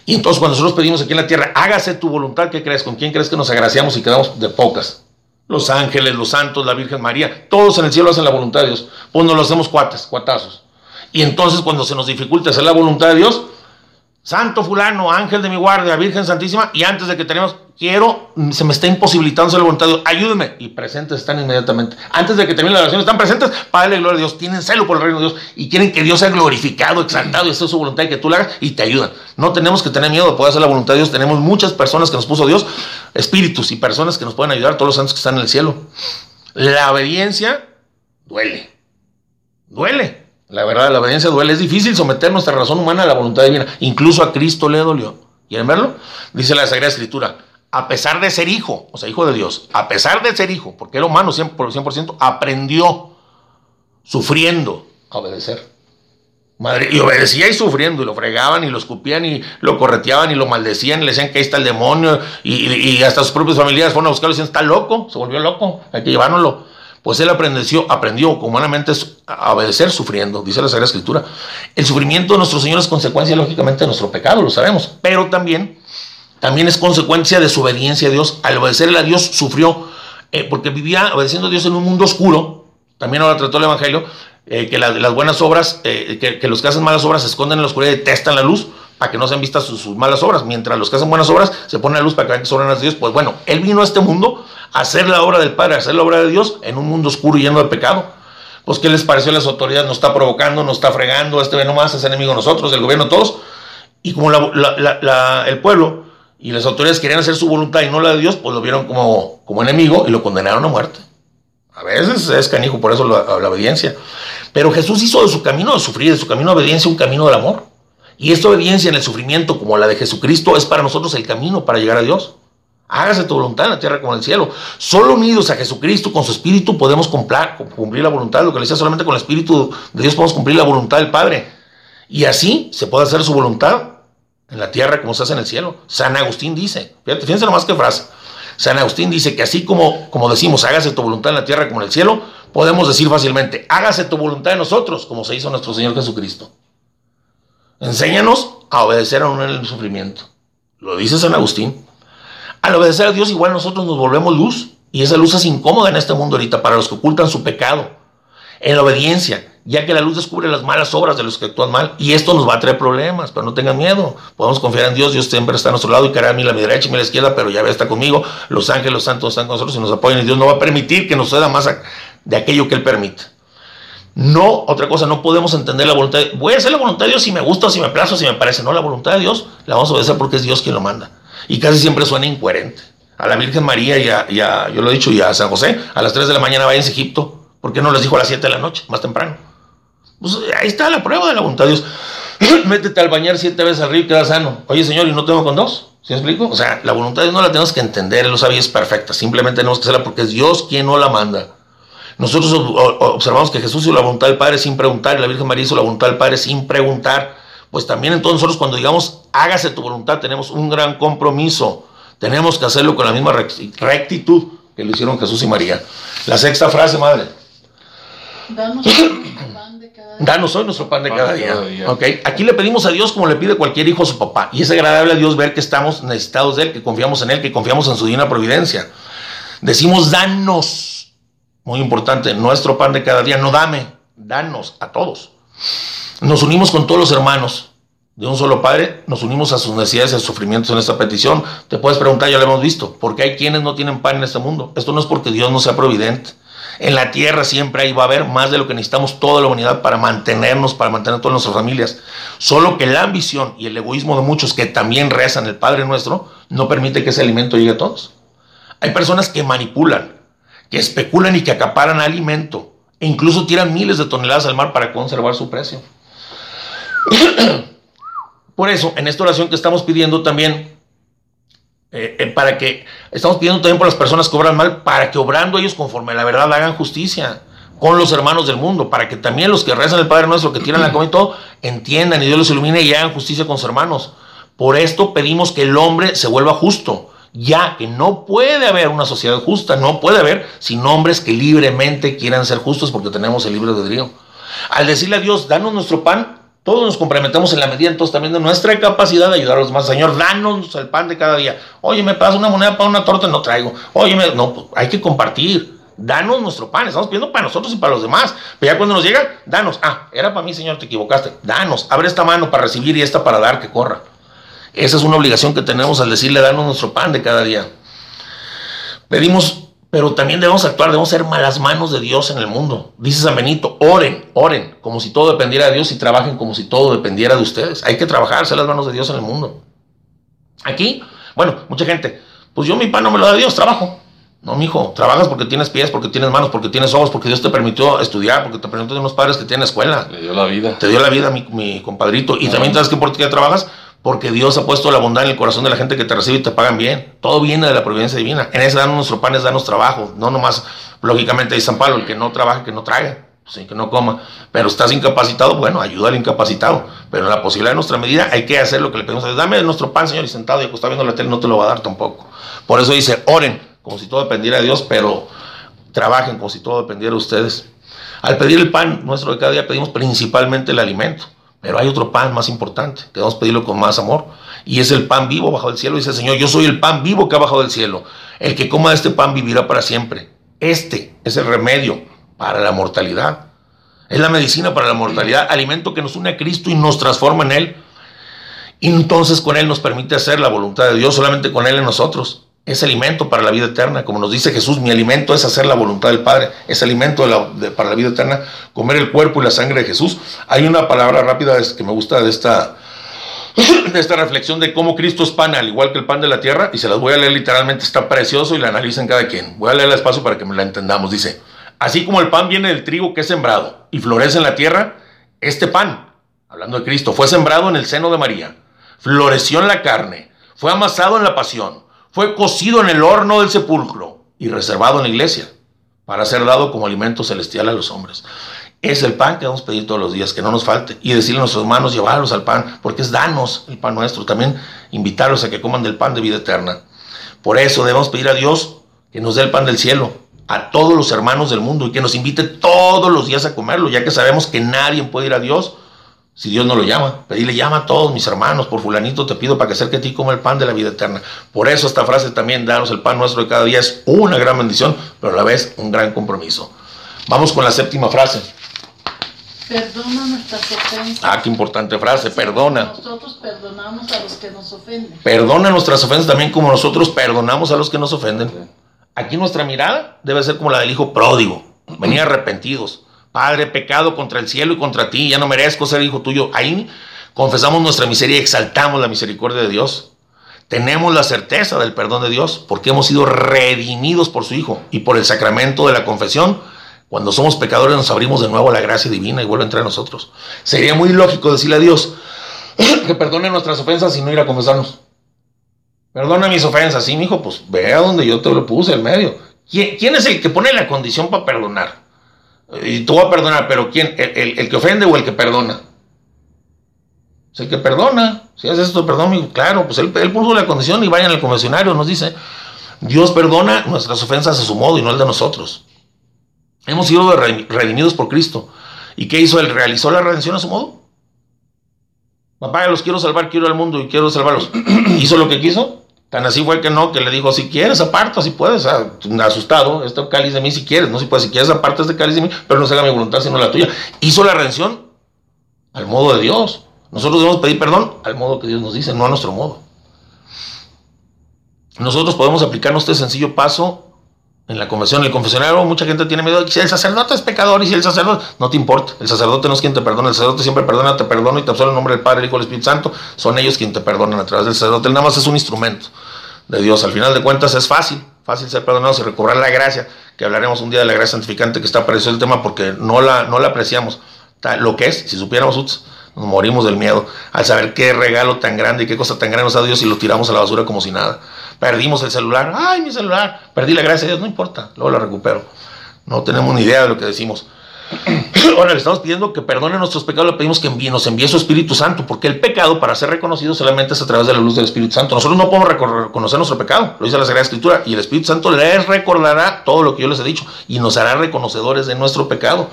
Speaker 2: Y entonces cuando nosotros pedimos aquí en la tierra, hágase tu voluntad, ¿qué crees? ¿Con quién crees que nos agraciamos y quedamos de pocas? Los ángeles, los santos, la Virgen María, todos en el cielo hacen la voluntad de Dios. Pues nos lo hacemos cuates, cuatazos. Y entonces cuando se nos dificulta hacer la voluntad de Dios, Santo fulano, ángel de mi guardia, Virgen Santísima, y antes de que tenemos, quiero, se me está imposibilitando Dios, ayúdenme. Y presentes están inmediatamente. Antes de que termine la oración, están presentes, Padre, gloria a Dios, tienen celo por el reino de Dios y quieren que Dios sea glorificado, exaltado, y esa es su voluntad y que tú la hagas y te ayudan. No tenemos que tener miedo de poder hacer la voluntad de Dios, tenemos muchas personas que nos puso Dios, espíritus y personas que nos pueden ayudar, todos los santos que están en el cielo. La obediencia duele, duele. La verdad, la obediencia duele. Es difícil someter nuestra razón humana a la voluntad divina. Incluso a Cristo le dolió. ¿Quieren verlo? Dice la Sagrada Escritura. A pesar de ser hijo, o sea, hijo de Dios, a pesar de ser hijo, porque era humano 100%, 100% aprendió sufriendo a obedecer. Madre, y obedecía y sufriendo, y lo fregaban, y lo escupían, y lo correteaban, y lo maldecían, y le decían que ahí está el demonio, y, y hasta sus propias familiares fueron a buscarlo y decían, está loco, se volvió loco, hay que llevárnoslo pues él aprendió, aprendió humanamente a obedecer sufriendo, dice la Sagrada Escritura. El sufrimiento de nuestro Señor es consecuencia, lógicamente, de nuestro pecado, lo sabemos, pero también, también es consecuencia de su obediencia a Dios. Al obedecerle a Dios, sufrió, eh, porque vivía obedeciendo a Dios en un mundo oscuro. También ahora trató el Evangelio, eh, que las buenas obras, eh, que, que, los que hacen malas obras se esconden en la oscuridad y detestan la luz para que no sean vistas sus, malas obras, mientras los que hacen buenas obras se ponen la luz para que vean que sobran las Dios. Pues bueno, él vino a este mundo a hacer la obra del Padre, a hacer la obra de Dios en un mundo oscuro y lleno de pecado. Pues, ¿qué les pareció a las autoridades? Nos está provocando, nos está fregando, este ve nomás es enemigo de nosotros, del gobierno, todos. Y como el pueblo y las autoridades querían hacer su voluntad y no la de Dios, pues lo vieron como, como enemigo y lo condenaron a muerte. A veces es canijo, por eso la, la obediencia. Pero Jesús hizo de su camino de sufrir, de su camino de obediencia, un camino del amor. Y esta obediencia en el sufrimiento como la de Jesucristo es para nosotros el camino para llegar a Dios. Hágase tu voluntad en la tierra como en el cielo. Solo unidos a Jesucristo con su Espíritu podemos cumplir, la voluntad. Lo que le decía, solamente con el Espíritu de Dios podemos cumplir la voluntad del Padre. Y así se puede hacer su voluntad en la tierra como se hace en el cielo. San Agustín dice, fíjate, fíjense nomás qué frase. San Agustín dice que así como, como decimos, hágase tu voluntad en la tierra como en el cielo, podemos decir fácilmente, hágase tu voluntad en nosotros como se hizo nuestro Señor Jesucristo. Enséñanos a obedecer a uno en el sufrimiento. Lo dice San Agustín. Al obedecer a Dios, igual nosotros nos volvemos luz. Y esa luz es incómoda en este mundo ahorita para los que ocultan su pecado. En la obediencia, ya que la luz descubre las malas obras de los que actúan mal. Y esto nos va a traer problemas, pero no tengan miedo. Podemos confiar en Dios. Dios siempre está a nuestro lado y caerá a mí la mi derecha y a la izquierda, pero ya ve, está conmigo. Los ángeles, los santos están con nosotros y nos apoyan. Y Dios no va a permitir que nos suceda más, de aquello que Él permite. No, otra cosa, no podemos entender la voluntad. De, voy a hacer la voluntad de Dios si me gusta, si me plazo, si me parece. No, la voluntad de Dios la vamos a obedecer porque es Dios quien lo manda. Y casi siempre suena incoherente. A la Virgen María y a, yo lo he dicho, y a San José, a las 3 de la mañana vayan a Egipto. ¿Por qué no les dijo a las 7 de la noche, más temprano? Pues ahí está la prueba de la voluntad de Dios. Métete al bañar siete veces al río y quedas sano. Oye, Señor, ¿y no tengo con dos? ¿Sí me explico? O sea, la voluntad de Dios no la tenemos que entender, lo sabe y es perfecta. Simplemente tenemos que hacerla porque es Dios quien no la manda. Nosotros observamos que Jesús hizo la voluntad del Padre sin preguntar y la Virgen María hizo la voluntad del Padre sin preguntar. Pues también entonces nosotros cuando digamos hágase tu voluntad tenemos un gran compromiso. Tenemos que hacerlo con la misma rectitud que lo hicieron Jesús y María. La sexta frase, madre. Danos pan de cada día. Danos hoy nuestro pan de cada, día. Aquí le pedimos a Dios como le pide cualquier hijo a su papá. Y es agradable a Dios ver que estamos necesitados de Él, que confiamos en Él, que confiamos en su divina providencia. Decimos, danos muy importante, nuestro pan de cada día, no dame, danos a todos. Nos unimos con todos los hermanos de un solo Padre, nos unimos a sus necesidades y sufrimientos en esta petición. Te puedes preguntar, ya lo hemos visto, ¿por qué hay quienes no tienen pan en este mundo? Esto no es porque Dios no sea providente. En la tierra siempre ahí va a haber más de lo que necesitamos toda la humanidad para mantenernos, para mantener todas nuestras familias. Solo que la ambición y el egoísmo de muchos que también rezan el Padre nuestro no permite que ese alimento llegue a todos. Hay personas que manipulan, que especulan y que acaparan alimento e incluso tiran miles de toneladas al mar para conservar su precio. Por eso, en esta oración que estamos pidiendo también, eh, eh, para que, estamos pidiendo también por las personas que obran mal, para que obrando ellos conforme a la verdad hagan justicia con los hermanos del mundo, para que también los que rezan el Padre Nuestro, que tiran la comida y todo, entiendan y Dios los ilumine y hagan justicia con sus hermanos. Por esto pedimos que el hombre se vuelva justo, ya que no puede haber una sociedad justa, no puede haber sin hombres que libremente quieran ser justos porque tenemos el libre albedrío. Al decirle a Dios, danos nuestro pan, todos nos comprometemos en la medida entonces también de nuestra capacidad de ayudar a los demás. Señor, danos el pan de cada día. Oye, me pasas una moneda para una torta, no traigo. Oye, no, pues, hay que compartir. Danos nuestro pan, estamos pidiendo para nosotros y para los demás. Pero ya cuando nos llega, danos. Ah, era para mí, Señor, te equivocaste. Danos, abre esta mano para recibir y esta para dar que corra. Esa es una obligación que tenemos al decirle, danos nuestro pan de cada día. Pedimos, pero también debemos actuar, debemos ser malas manos de Dios en el mundo. Dice San Benito, oren, oren, como si todo dependiera de Dios y trabajen como si todo dependiera de ustedes. Hay que trabajar, ser las manos de Dios en el mundo. Aquí, bueno, mucha gente, pues yo mi pan no me lo da Dios, trabajo. No, mijo, trabajas porque tienes pies, porque tienes manos, porque tienes ojos, porque Dios te permitió estudiar, porque te permitió tener unos padres que tienen escuela.
Speaker 1: Te dio la vida.
Speaker 2: Te dio la vida, mi, mi compadrito. Y también sabes que por qué trabajas, porque Dios ha puesto la bondad en el corazón de la gente que te recibe y te pagan bien. Todo viene de la providencia divina. En ese dan nuestro pan es darnos trabajo. No nomás, lógicamente, dice San Pablo, el que no trabaje, que no traiga. Pues, que no coma. Pero estás incapacitado, bueno, ayuda al incapacitado. Pero en la posibilidad de nuestra medida hay que hacer lo que le pedimos a. Dame nuestro pan, Señor, y sentado y acostado viendo la tele, no te lo va a dar tampoco. Por eso dice, oren, como si todo dependiera de Dios, pero trabajen como si todo dependiera de ustedes. Al pedir el pan nuestro de cada día, pedimos principalmente el alimento. Pero hay otro pan más importante, que debemos pedirlo con más amor, y es el pan vivo bajo del cielo. Dice el Señor, yo soy el pan vivo que ha bajado del cielo. El que coma este pan vivirá para siempre. Este es el remedio para la mortalidad. Es la medicina para la mortalidad, alimento que nos une a Cristo y nos transforma en Él. Y entonces con Él nos permite hacer la voluntad de Dios, solamente con Él en nosotros es alimento para la vida eterna. Como nos dice Jesús, mi alimento es hacer la voluntad del Padre, es alimento para la vida eterna, comer el cuerpo y la sangre de Jesús. Hay una palabra rápida que me gusta de esta, de esta reflexión de cómo Cristo es pan, al igual que el pan de la tierra, y se las voy a leer literalmente, está precioso y la analizan cada quien. Voy a leer el espacio para que me la entendamos. Dice, así como el pan viene del trigo que es sembrado y florece en la tierra, este pan, hablando de Cristo, fue sembrado en el seno de María, floreció en la carne, fue amasado en la pasión fue cocido en el horno del sepulcro y reservado en la iglesia para ser dado como alimento celestial a los hombres. Es el pan que vamos a pedir todos los días, que no nos falte. Y decirle a nuestros hermanos, llevarlos al pan, porque es danos el pan nuestro. También invitarlos a que coman del pan de vida eterna. Por eso debemos pedir a Dios que nos dé el pan del cielo a todos los hermanos del mundo y que nos invite todos los días a comerlo, ya que sabemos que nadie puede ir a Dios si Dios no lo llama, pedile, llama a todos mis hermanos, por fulanito te pido para que acerque a ti como el pan de la vida eterna. Por eso esta frase también, danos el pan nuestro de cada día, es una gran bendición, pero a la vez un gran compromiso. Vamos con la séptima frase.
Speaker 3: Perdona nuestras ofensas.
Speaker 2: Ah, qué importante frase, perdona.
Speaker 3: Nosotros perdonamos a los que nos ofenden.
Speaker 2: Perdona nuestras ofensas también como nosotros perdonamos a los que nos ofenden. Aquí nuestra mirada debe ser como la del hijo pródigo venir arrepentidos. Padre, pecado contra el cielo y contra ti, ya no merezco ser hijo tuyo. Ahí confesamos nuestra miseria y exaltamos la misericordia de Dios. Tenemos la certeza del perdón de Dios porque hemos sido redimidos por su Hijo y por el sacramento de la confesión. Cuando somos pecadores nos abrimos de nuevo a la gracia divina y vuelve a entrar nosotros. Sería muy lógico decirle a Dios que perdone nuestras ofensas y no ir a confesarnos. Perdona mis ofensas, sí, hijo, pues ve a donde yo te lo puse, en medio. ¿Quién, quién es el que pone la condición para perdonar? Y tú vas a perdonar, pero ¿quién? ¿El, el, que ofende o el que perdona? Es el que perdona. Si haces esto, perdón, claro, pues él, él, puso la condición y vayan al confesionario, nos dice. Dios perdona nuestras ofensas a su modo y no el de nosotros. Hemos sido redimidos por Cristo. ¿Y qué hizo? Él realizó la redención a su modo. Papá, los quiero salvar, quiero al mundo y quiero salvarlos. ¿Hizo lo que quiso? Tan así fue que no, que le dijo, si quieres, aparta, si puedes, ah, asustado, este cáliz de mí si quieres, no si puedes, si quieres, aparta este cáliz de mí, pero no se mi voluntad sino la tuya. Hizo la redención al modo de Dios. Nosotros debemos pedir perdón al modo que Dios nos dice, no a nuestro modo. Nosotros podemos aplicarnos este sencillo paso en la confesión. El confesionario, mucha gente tiene miedo si el sacerdote es pecador y si el sacerdote, no te importa. El sacerdote no es quien te perdona, el sacerdote siempre perdona, te perdona y te absuelve en nombre del Padre, el Hijo y el Espíritu Santo. Son ellos quienes te perdonan a través del sacerdote. Él nada más es un instrumento de Dios. Al final de cuentas es fácil, fácil ser perdonados y recobrar la gracia, que hablaremos un día de la gracia santificante que está apareciendo el tema porque no la, no la apreciamos. Lo que es, si supiéramos, nos morimos del miedo al saber qué regalo tan grande y qué cosa tan grande nos ha Dios y lo tiramos a la basura como si nada. Perdimos el celular, ay, mi celular, perdí la gracia de Dios, no importa, luego la recupero. No tenemos ni idea de lo que decimos. Ahora le estamos pidiendo que perdone nuestros pecados, le pedimos que nos envíe su Espíritu Santo, porque el pecado para ser reconocido solamente es a través de la luz del Espíritu Santo. Nosotros no podemos reconocer nuestro pecado, lo dice la Sagrada Escritura, y el Espíritu Santo les recordará todo lo que yo les he dicho y nos hará reconocedores de nuestro pecado.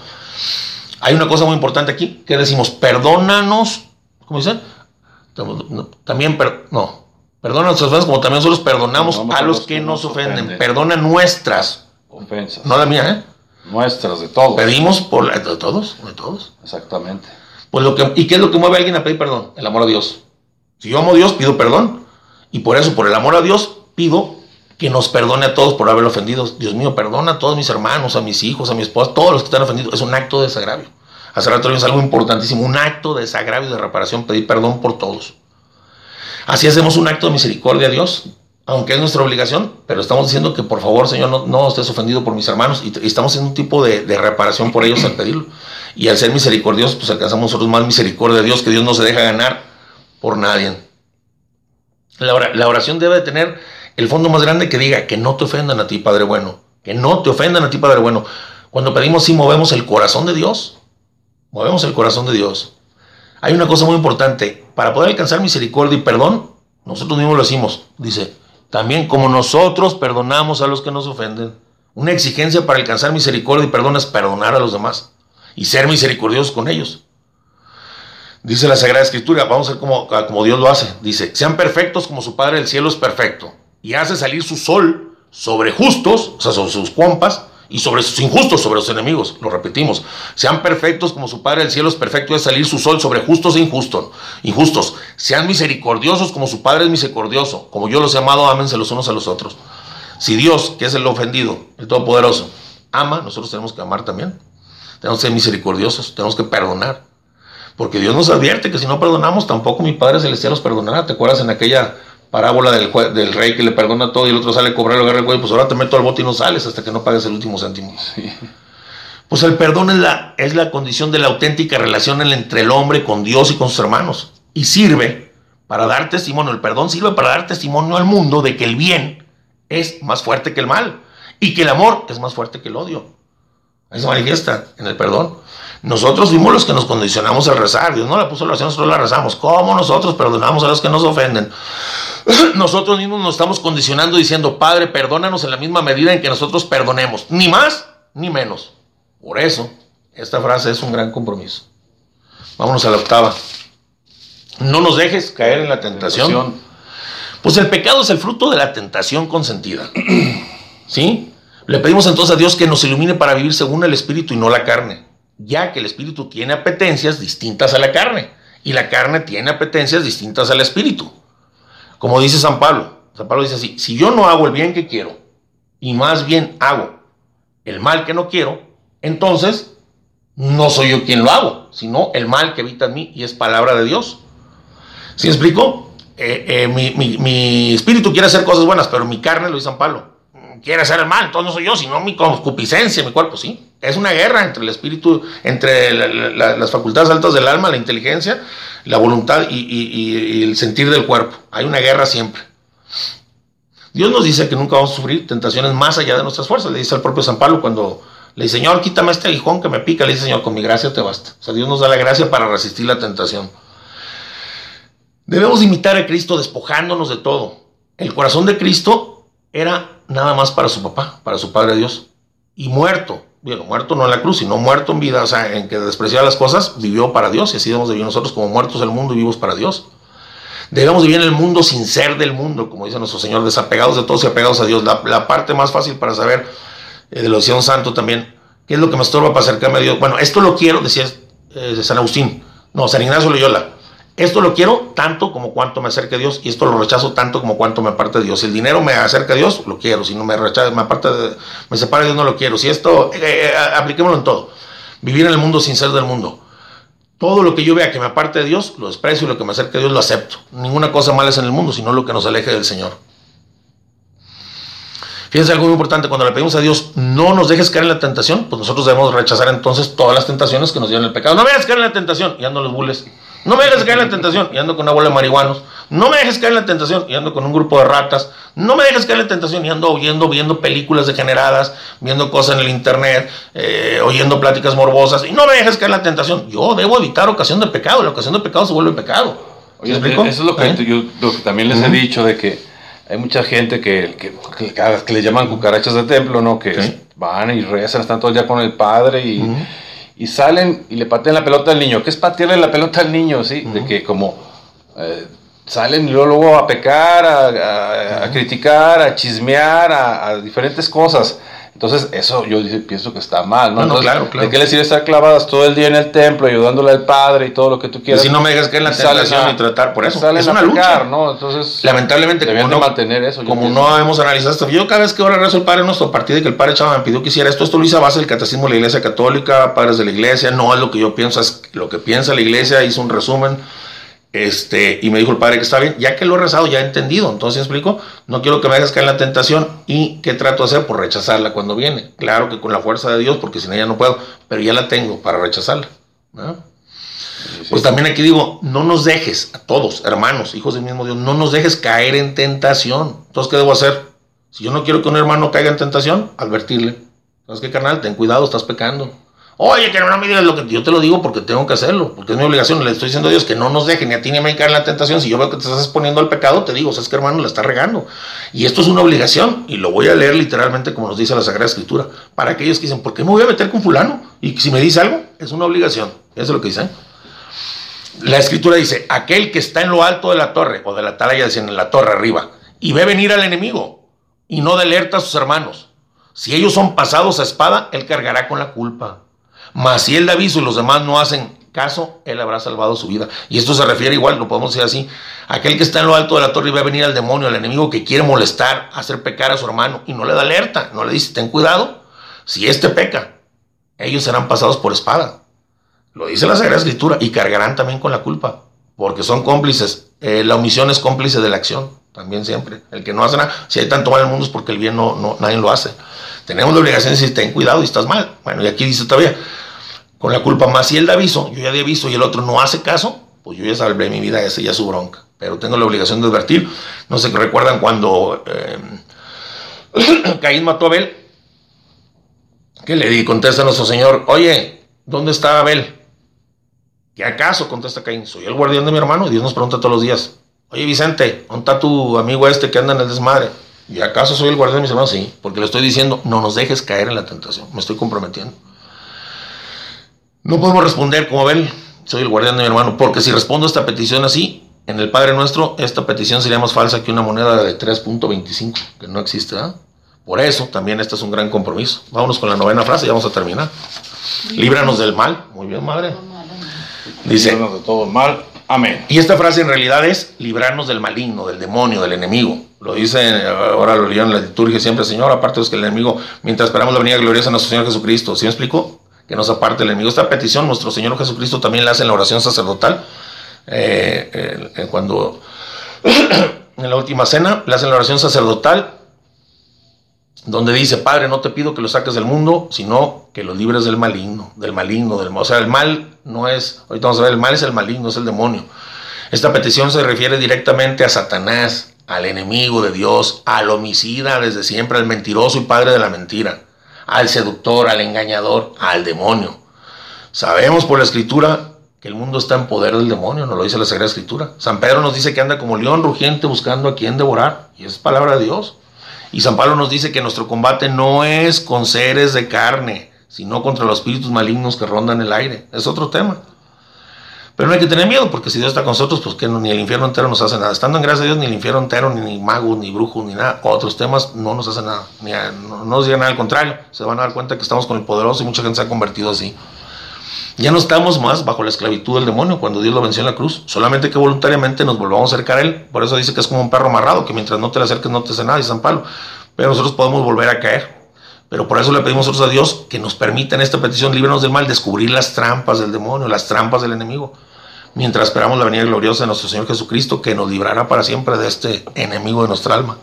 Speaker 2: Hay una cosa muy importante aquí, que decimos, perdónanos, ¿cómo dicen? También, per, no, perdona nuestras ofensas como también nosotros perdonamos a los que, nos ofenden. ofenden. Perdona nuestras
Speaker 1: ofensas.
Speaker 2: No la mía, ¿eh?
Speaker 1: Nuestras, de todos.
Speaker 2: Pedimos por la, de todos, de todos.
Speaker 1: Exactamente.
Speaker 2: Pues lo que, ¿Y qué es lo que mueve a alguien a pedir perdón? El amor a Dios. Si yo amo a Dios, pido perdón. Y por eso, por el amor a Dios, pido que nos perdone a todos por haber ofendido. Dios mío, perdona a todos mis hermanos, a mis hijos, a mi esposa, todos los que están ofendidos. Es un acto de desagravio. Hace rato vimos algo importantísimo, un acto de desagravio, de reparación, pedir perdón por todos. Así hacemos un acto de misericordia a Dios, aunque es nuestra obligación, pero estamos diciendo que por favor, Señor, no, estés ofendido por mis hermanos y, estamos haciendo un tipo de, reparación por ellos al pedirlo. Y al ser misericordiosos, pues alcanzamos nosotros más misericordia de Dios, que Dios no se deja ganar por nadie. La, la oración debe tener el fondo más grande que diga que no te ofendan a ti, Padre bueno, que no te ofendan a ti, Padre bueno. Cuando pedimos sí movemos el corazón de Dios, movemos el corazón de Dios. Hay una cosa muy importante, para poder alcanzar misericordia y perdón, nosotros mismos lo decimos, dice, también como nosotros perdonamos a los que nos ofenden. Una exigencia para alcanzar misericordia y perdón es perdonar a los demás y ser misericordiosos con ellos. Dice la Sagrada Escritura, vamos a ver cómo, cómo Dios lo hace. Dice, sean perfectos como su Padre del cielo es perfecto y hace salir su sol sobre justos, o sea, sobre sus compas, y sobre sus injustos, sobre los enemigos. Lo repetimos. Sean perfectos como su Padre del cielo es perfecto hace salir su sol sobre justos e injustos. Injustos. Sean misericordiosos como su Padre es misericordioso. Como yo los he amado, ámense los unos a los otros. Si Dios, que es el ofendido, el Todopoderoso, ama, nosotros tenemos que amar también. Tenemos que ser misericordiosos, tenemos que perdonar. Porque Dios nos advierte que si no perdonamos, tampoco mi Padre Celestial nos perdonará. ¿Te acuerdas en aquella parábola del, del, rey que le perdona todo y el otro sale a cobrar, lo agarra el güey, pues ahora te meto al bote y no sales hasta que no pagues el último céntimo. Sí. Pues el perdón es la, es la condición de la auténtica relación entre el hombre con Dios y con sus hermanos. Y sirve para dar testimonio, el perdón sirve para dar testimonio al mundo de que el bien es más fuerte que el mal y que el amor es más fuerte que el odio. Ahí se manifiesta en el perdón. Nosotros fuimos los que nos condicionamos al rezar. Dios no la puso la oración, nosotros la rezamos. ¿Cómo nosotros perdonamos a los que nos ofenden? Nosotros mismos nos estamos condicionando diciendo, Padre, perdónanos en la misma medida en que nosotros perdonemos. Ni más ni menos. Por eso, esta frase es un gran compromiso. Vámonos a la octava. No nos dejes caer en la tentación. tentación. Pues el pecado es el fruto de la tentación consentida. ¿Sí? Le pedimos entonces a Dios que nos ilumine para vivir según el Espíritu y no la carne ya que el espíritu tiene apetencias distintas a la carne y la carne tiene apetencias distintas al espíritu. Como dice San Pablo, San Pablo dice así, si yo no hago el bien que quiero y más bien hago el mal que no quiero, entonces no soy yo quien lo hago, sino el mal que habita en mí y es palabra de Dios. ¿Sí explico? Eh, eh, mi- mi espíritu quiere hacer cosas buenas, pero mi carne lo dice San Pablo. Quiere hacer mal, entonces no soy yo, sino mi concupiscencia, mi cuerpo, sí. Es una guerra entre el espíritu, entre la- la- la- las facultades altas del alma, la inteligencia, la voluntad y el sentir del cuerpo. Hay una guerra siempre. Dios nos dice que nunca vamos a sufrir tentaciones más allá de nuestras fuerzas. Le dice al propio San Pablo cuando le dice, Señor, quítame este aguijón que me pica. Le dice, Señor, con mi gracia te basta. O sea, Dios nos da la gracia para resistir la tentación. Debemos imitar a Cristo despojándonos de todo. El corazón de Cristo era nada más para su papá, para su Padre Dios. Y muerto, bueno, muerto no en la cruz, sino muerto en vida, o sea, en que despreciaba las cosas, vivió para Dios. Y así debemos de vivir nosotros como muertos del mundo y vivos para Dios. Debemos vivir en el mundo sin ser del mundo, como dice nuestro Señor, desapegados de todos y apegados a Dios. La, la parte más fácil para saber, eh, de lo decía un santo también, qué es lo que me estorba para acercarme a Dios. Bueno, esto lo quiero, decía eh, San Agustín, no, San Ignacio Loyola. Esto lo quiero tanto como cuanto me acerque a Dios y esto lo rechazo tanto como cuanto me aparte de Dios. Si el dinero me acerca a Dios, lo quiero. Si no me rechaza, me aparte de, me separa de Dios, no lo quiero. Si esto, eh, eh, apliquémoslo en todo. Vivir en el mundo sin ser del mundo. Todo lo que yo vea que me aparte de Dios, lo desprecio y lo que me acerque a Dios lo acepto. Ninguna cosa mala es en el mundo, sino lo que nos aleje del Señor. Fíjense algo muy importante, cuando le pedimos a Dios, no nos dejes caer en la tentación, pues nosotros debemos rechazar entonces todas las tentaciones que nos dieron el pecado. No me dejes caer en la tentación y ando en los bules. No me dejes caer en la tentación y ando con una bola de marihuanos. No me dejes caer en la tentación y ando con un grupo de ratas. No me dejes caer en la tentación y ando oyendo, viendo películas degeneradas, viendo cosas en el internet, eh, oyendo pláticas morbosas. Y no me dejes caer en la tentación. Yo debo evitar ocasión de pecado. La ocasión de pecado se vuelve pecado.
Speaker 1: Oye, eso es lo que,
Speaker 2: ¿Eh?
Speaker 1: yo lo que también les he dicho de que hay mucha gente que, que, que, le llaman cucarachas de templo, ¿no? Que
Speaker 2: Sí.
Speaker 1: van y rezan, están todo el día con el padre y. y salen y le patean la pelota al niño. ¿Qué es patearle la pelota al niño? Sí, de que como eh, salen y luego, luego a pecar, a, a- a criticar, a chismear, a, a diferentes cosas. Entonces, eso yo pienso que está mal, ¿no?
Speaker 2: No, no,
Speaker 1: Entonces,
Speaker 2: claro, claro.
Speaker 1: ¿De qué le sirve estar clavadas todo el día en el templo, ayudándole al padre y todo lo que tú
Speaker 2: Y
Speaker 1: quieras?
Speaker 2: si no me dejas caer en la
Speaker 1: Y
Speaker 2: tentación
Speaker 1: a-
Speaker 2: y tratar por eso. Es una
Speaker 1: pecar,
Speaker 2: lucha.
Speaker 1: ¿no? Entonces,
Speaker 2: Lamentablemente, como no,
Speaker 1: mantener eso.
Speaker 2: como no hemos analizado esto, yo cada vez que ahora rezo el Padre Nuestro, a partir de que el Padre Chava me pidió que hiciera esto, esto lo hice a base del Catecismo de la Iglesia Católica, Padres de la Iglesia, no es lo que yo pienso, es lo que piensa la Iglesia, hizo un resumen, este, y me dijo el Padre que está bien, ya que lo he rezado, ya he entendido, entonces explico, no quiero que me hagas caer en la tentación, y ¿qué trato de hacer? Por rechazarla cuando viene, claro que con la fuerza de Dios, porque sin ella no puedo, pero ya la tengo para rechazarla, ¿no?
Speaker 1: Sí, sí.
Speaker 2: Pues también aquí digo, no nos dejes, a todos, hermanos, hijos del mismo Dios, no nos dejes caer en tentación. Entonces, ¿qué debo hacer? Si yo no quiero que un hermano caiga en tentación, advertirle. ¿Sabes qué, carnal? Ten cuidado, estás pecando. Oye, que no me digas lo que yo te lo digo porque tengo que hacerlo, porque es mi obligación. Le estoy diciendo a Dios que no nos deje ni a ti ni a mí caer en la tentación. Si yo veo que te estás exponiendo al pecado, te digo, ¿sabes qué, hermano? La está regando. Y esto es una obligación, y lo voy a leer literalmente como nos dice la Sagrada Escritura, para aquellos que dicen, ¿por qué me voy a meter con fulano? Y si me dice algo, es una obligación. Eso es lo que dice. La escritura dice, aquel que está en lo alto de la torre, o de la atalaya, decían en la torre arriba, y ve venir al enemigo, y no de alerta a sus hermanos. Si ellos son pasados a espada, él cargará con la culpa. Mas si él da aviso y los demás no hacen caso, él habrá salvado su vida. Y esto se refiere igual, lo podemos decir así, aquel que está en lo alto de la torre y ve a venir al demonio, al enemigo que quiere molestar, hacer pecar a su hermano, y no le da alerta, no le dice, ten cuidado, si éste peca, ellos serán pasados por espada. Lo dice la Sagrada Escritura y cargarán también con la culpa, porque son cómplices. Eh, la omisión es cómplice de la acción, también siempre. El que no hace nada, si hay tanto mal en el mundo es porque el bien no, no nadie lo hace. Tenemos la obligación de decir, ten cuidado y estás mal. Bueno, y aquí dice todavía, con la culpa más si él da aviso, yo ya di aviso y el otro no hace caso, pues yo ya salvé mi vida, ese ya su bronca. Pero tengo la obligación de advertir. No sé qué recuerdan cuando eh, Caín mató a Abel, que le di, contesta nuestro Señor, oye, ¿dónde está Abel? ¿Qué acaso? Contesta Caín, soy el guardián de mi hermano. Y Dios nos pregunta todos los días, oye Vicente, ¿dónde está tu amigo este que anda en el desmadre? ¿Y acaso soy el guardián de mis hermanos? Sí, porque le estoy diciendo, no nos dejes caer en la tentación, me estoy comprometiendo. No podemos responder como Abel, soy el guardián de mi hermano, porque si respondo a esta petición así, en el Padre Nuestro, esta petición sería más falsa que una moneda de 3.25, que no existe, ¿verdad? Por eso también este es un gran compromiso. Vámonos con la novena frase y vamos a terminar. Líbranos del mal. Muy bien, madre. Dice,
Speaker 1: Líbranos de todo mal. Amén.
Speaker 2: y esta frase en realidad es librarnos del maligno, del demonio, del enemigo. Lo dice, ahora lo leían en la liturgia siempre, Señor, aparte de los que el enemigo, mientras esperamos la venida gloriosa de nuestro Señor Jesucristo. ¿Sí me explico? Que nos aparte el enemigo. Esta petición, nuestro Señor Jesucristo también la hace en la oración sacerdotal. Eh, eh, cuando en la última cena le hacen la oración sacerdotal, donde dice, Padre, no te pido que lo saques del mundo, sino que lo libres del maligno, del maligno, del O sea, el mal no es, ahorita vamos a ver, el mal es el maligno, es el demonio. Esta petición se refiere directamente a Satanás, al enemigo de Dios, al homicida desde siempre, al mentiroso y padre de la mentira, al seductor, al engañador, al demonio. Sabemos por la escritura que el mundo está en poder del demonio, nos lo dice la Sagrada Escritura. San Pedro nos dice que anda como león rugiente buscando a quien devorar, y es palabra de Dios. Y San Pablo nos dice que nuestro combate no es con seres de carne, sino contra los espíritus malignos que rondan el aire. Es otro tema. Pero no hay que tener miedo, porque si Dios está con nosotros, pues que ni el infierno entero nos hace nada. Estando en gracia de Dios, ni el infierno entero, ni, magos, ni brujos, ni nada, otros temas no nos hacen nada. Ni no, nos digan nada, al contrario. Se van a dar cuenta que estamos con el poderoso y mucha gente se ha convertido así. Ya no estamos más bajo la esclavitud del demonio cuando Dios lo venció en la cruz. Solamente que voluntariamente nos volvamos a acercar a Él. Por eso dice que es como un perro amarrado, que mientras no te le acerques no te hace nada, y San Pablo. Pero nosotros podemos volver a caer. Pero por eso le pedimos a Dios que nos permita en esta petición, líbranos del mal, descubrir las trampas del demonio, las trampas del enemigo mientras esperamos la venida gloriosa de nuestro Señor Jesucristo, que nos librará para siempre de este enemigo de nuestra alma.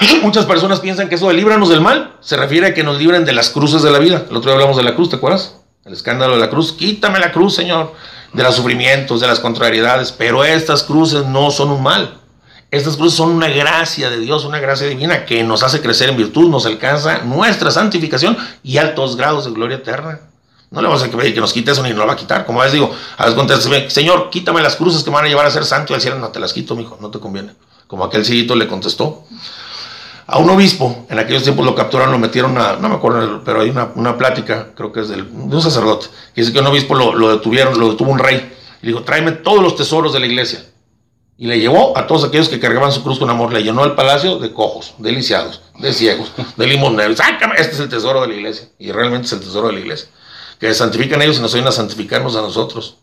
Speaker 2: Muchas personas piensan que eso de líbranos del mal se refiere a que nos libren de las cruces de la vida. El otro día hablamos de la cruz, ¿te acuerdas? El escándalo de la cruz. Quítame la cruz, Señor, de los sufrimientos, de las contrariedades. Pero estas cruces no son un mal. Estas cruces son una gracia de Dios, una gracia divina que nos hace crecer en virtud, nos alcanza nuestra santificación y altos grados de gloria eterna. No le vamos a decir que nos quite eso ni nos lo va a quitar. Como les digo, a veces Señor, quítame las cruces que me van a llevar a ser santo y al cielo. No te las quito, mijo, no te conviene. Como aquel ciguito le contestó. A un obispo, en aquellos tiempos lo capturaron, lo metieron a, no me acuerdo, pero hay una, plática, creo que es del, de un sacerdote, que dice que un obispo lo, detuvieron, lo detuvo un rey. Y dijo, tráeme todos los tesoros de la iglesia. Y le llevó a todos aquellos que cargaban su cruz con amor. Le llenó el palacio de cojos, de lisiados, de ciegos, de limoneros. Sácame, este es el tesoro de la iglesia. Y realmente es el tesoro de la iglesia que santifican ellos y nos ayudan a santificarnos a nosotros.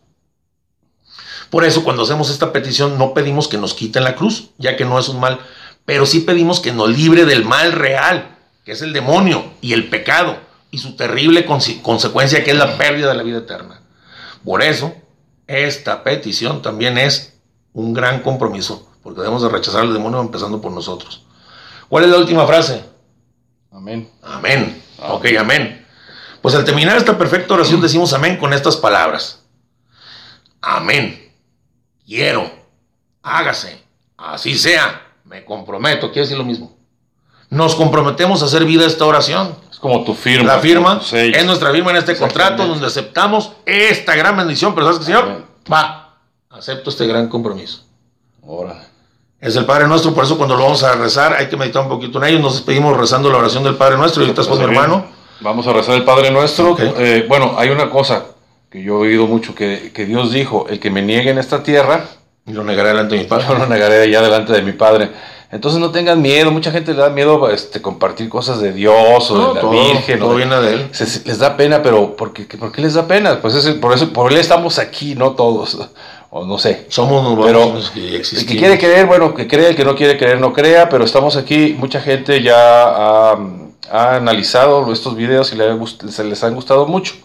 Speaker 2: Por eso cuando hacemos esta petición no pedimos que nos quiten la cruz, ya que no es un mal, pero sí pedimos que nos libre del mal real, que es el demonio y el pecado, y su terrible consecuencia que es la pérdida de la vida eterna. Por eso, esta petición también es un gran compromiso, porque debemos de rechazar al demonio empezando por nosotros. ¿Cuál es la última frase?
Speaker 1: Amén.
Speaker 2: Amén. Ok, amén. Pues al terminar esta perfecta oración decimos amén con estas palabras. Amén. Quiero. Hágase. Así sea. Me comprometo. Quiere decir lo mismo. Nos comprometemos a hacer vida esta oración.
Speaker 1: Es como tu firma.
Speaker 2: La firma es nuestra firma en este contrato donde aceptamos esta gran bendición. Pero ¿sabes qué, Señor? Va. Acepto este gran compromiso.
Speaker 1: Ahora.
Speaker 2: Es el Padre Nuestro, por eso cuando lo vamos a rezar hay que meditar un poquito en ello. Nos despedimos rezando la oración del Padre Nuestro y ahorita después mi hermano.
Speaker 1: Vamos a rezar el Padre Nuestro. Eh, bueno, hay una cosa que yo he oído mucho, que, Dios dijo, el que me niegue en esta tierra,
Speaker 2: lo negaré delante de mi Padre.
Speaker 1: Yo lo negaré allá delante de mi Padre. Entonces no tengan miedo, mucha gente le da miedo este, compartir cosas de Dios o de la Virgen.
Speaker 2: Todo viene de Él.
Speaker 1: les da pena, pero ¿por qué, ¿por qué les da pena? Pues es, por eso, por Él estamos aquí, no todos. O no sé.
Speaker 2: Somos
Speaker 1: pero que el que quiere creer, bueno, que cree, el que no quiere creer, no crea, pero estamos aquí, mucha gente ya ha ha analizado estos videos y les, les han gustado mucho.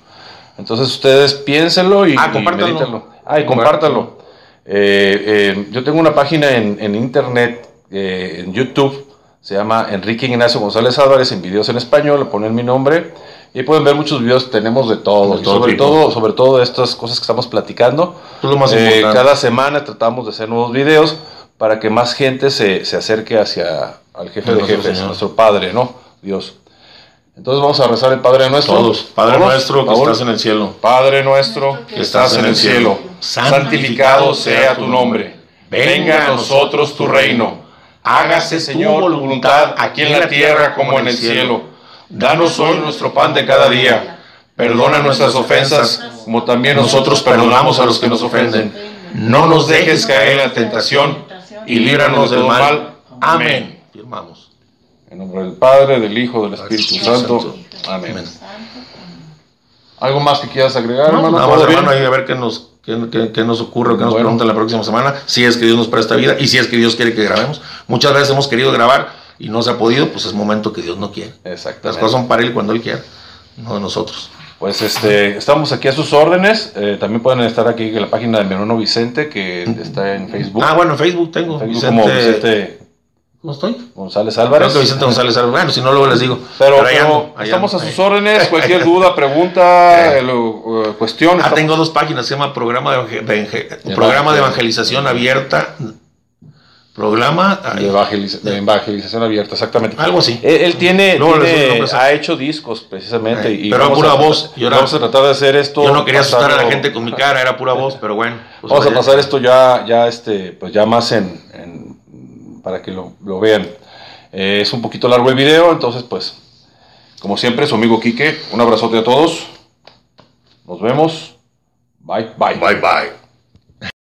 Speaker 1: Entonces ustedes piénsenlo y,
Speaker 2: ah, compártanlo.
Speaker 1: Ah, y compártanlo. Eh, eh, yo tengo una página en, internet, eh, en YouTube, se llama Enrique Ignacio González Álvarez, en videos en español, le ponen mi nombre y pueden ver muchos videos, tenemos de todo, sobre todo, sobre todo estas cosas que estamos platicando. cada semana tratamos de hacer nuevos videos para que más gente se, se acerque hacia al jefe de jefes, nuestro Padre, ¿no? Dios. Entonces vamos a rezar el Padre nuestro.
Speaker 2: Todos. Padre nuestro que estás en el cielo.
Speaker 1: Padre nuestro que estás en el cielo. Santificado sea tu nombre. Venga a nosotros tu reino. Hágase, Señor, tu voluntad aquí en la tierra como en el cielo. Danos hoy nuestro pan de cada día. Perdona nuestras ofensas, como también nosotros perdonamos a los que nos ofenden. No nos dejes caer en la tentación y líbranos del mal. Amén. En nombre del Padre, del Hijo, del Espíritu Santo. Amén. ¿Algo más que quieras agregar,
Speaker 2: hermano? Nada más, hermano, ahí a ver qué nos ¿Qué, qué- qué nos ocurre o qué nos
Speaker 1: Bueno.
Speaker 2: preguntan la próxima semana? Si es que Dios nos presta vida y si es que Dios quiere que grabemos. Muchas veces hemos querido grabar y no se ha podido, pues es momento que Dios no quiere. Las
Speaker 1: Exactamente.
Speaker 2: cosas son para Él cuando Él quiera, no de nosotros.
Speaker 1: Pues este, estamos aquí a sus órdenes. Eh, también pueden estar aquí en la página de mi hermano Vicente, que está en Facebook.
Speaker 2: Ah, bueno, en Facebook tengo.
Speaker 1: Facebook
Speaker 2: Vicente,
Speaker 1: como Vicente
Speaker 2: ¿Cómo estoy?
Speaker 1: González
Speaker 2: Creo
Speaker 1: Álvarez.
Speaker 2: que Vicente González Álvarez. Bueno, si no, luego les digo.
Speaker 1: Pero,
Speaker 2: ahí
Speaker 1: pero
Speaker 2: ando,
Speaker 1: estamos a sus
Speaker 2: ahí.
Speaker 1: órdenes. Cualquier duda, pregunta,
Speaker 2: Eh.
Speaker 1: eh, lo- eh, cuestión.
Speaker 2: Ah,
Speaker 1: estamos-
Speaker 2: tengo dos páginas, se llama Programa de, de programa de
Speaker 1: evangel-
Speaker 2: Evangelización Abierta. Programa.
Speaker 1: de, evangeliza- de evangelización abierta, exactamente.
Speaker 2: Algo así.
Speaker 1: Él, él tiene,
Speaker 2: doy
Speaker 1: tiene- ha hecho discos precisamente.
Speaker 2: Eh,
Speaker 1: y
Speaker 2: pero a pura
Speaker 1: a-
Speaker 2: voz, y ahora-
Speaker 1: Vamos a tratar de hacer esto.
Speaker 2: Yo no quería asustar a la gente con mi cara, era pura voz, pero bueno. pues
Speaker 1: Vamos a pasar esto ya, ya este, pues ya más en, en- para que lo, lo vean. Eh, es un poquito largo el video, entonces pues, como siempre, su amigo Quique, un abrazote a todos. Nos vemos. Bye, bye.
Speaker 2: Bye bye.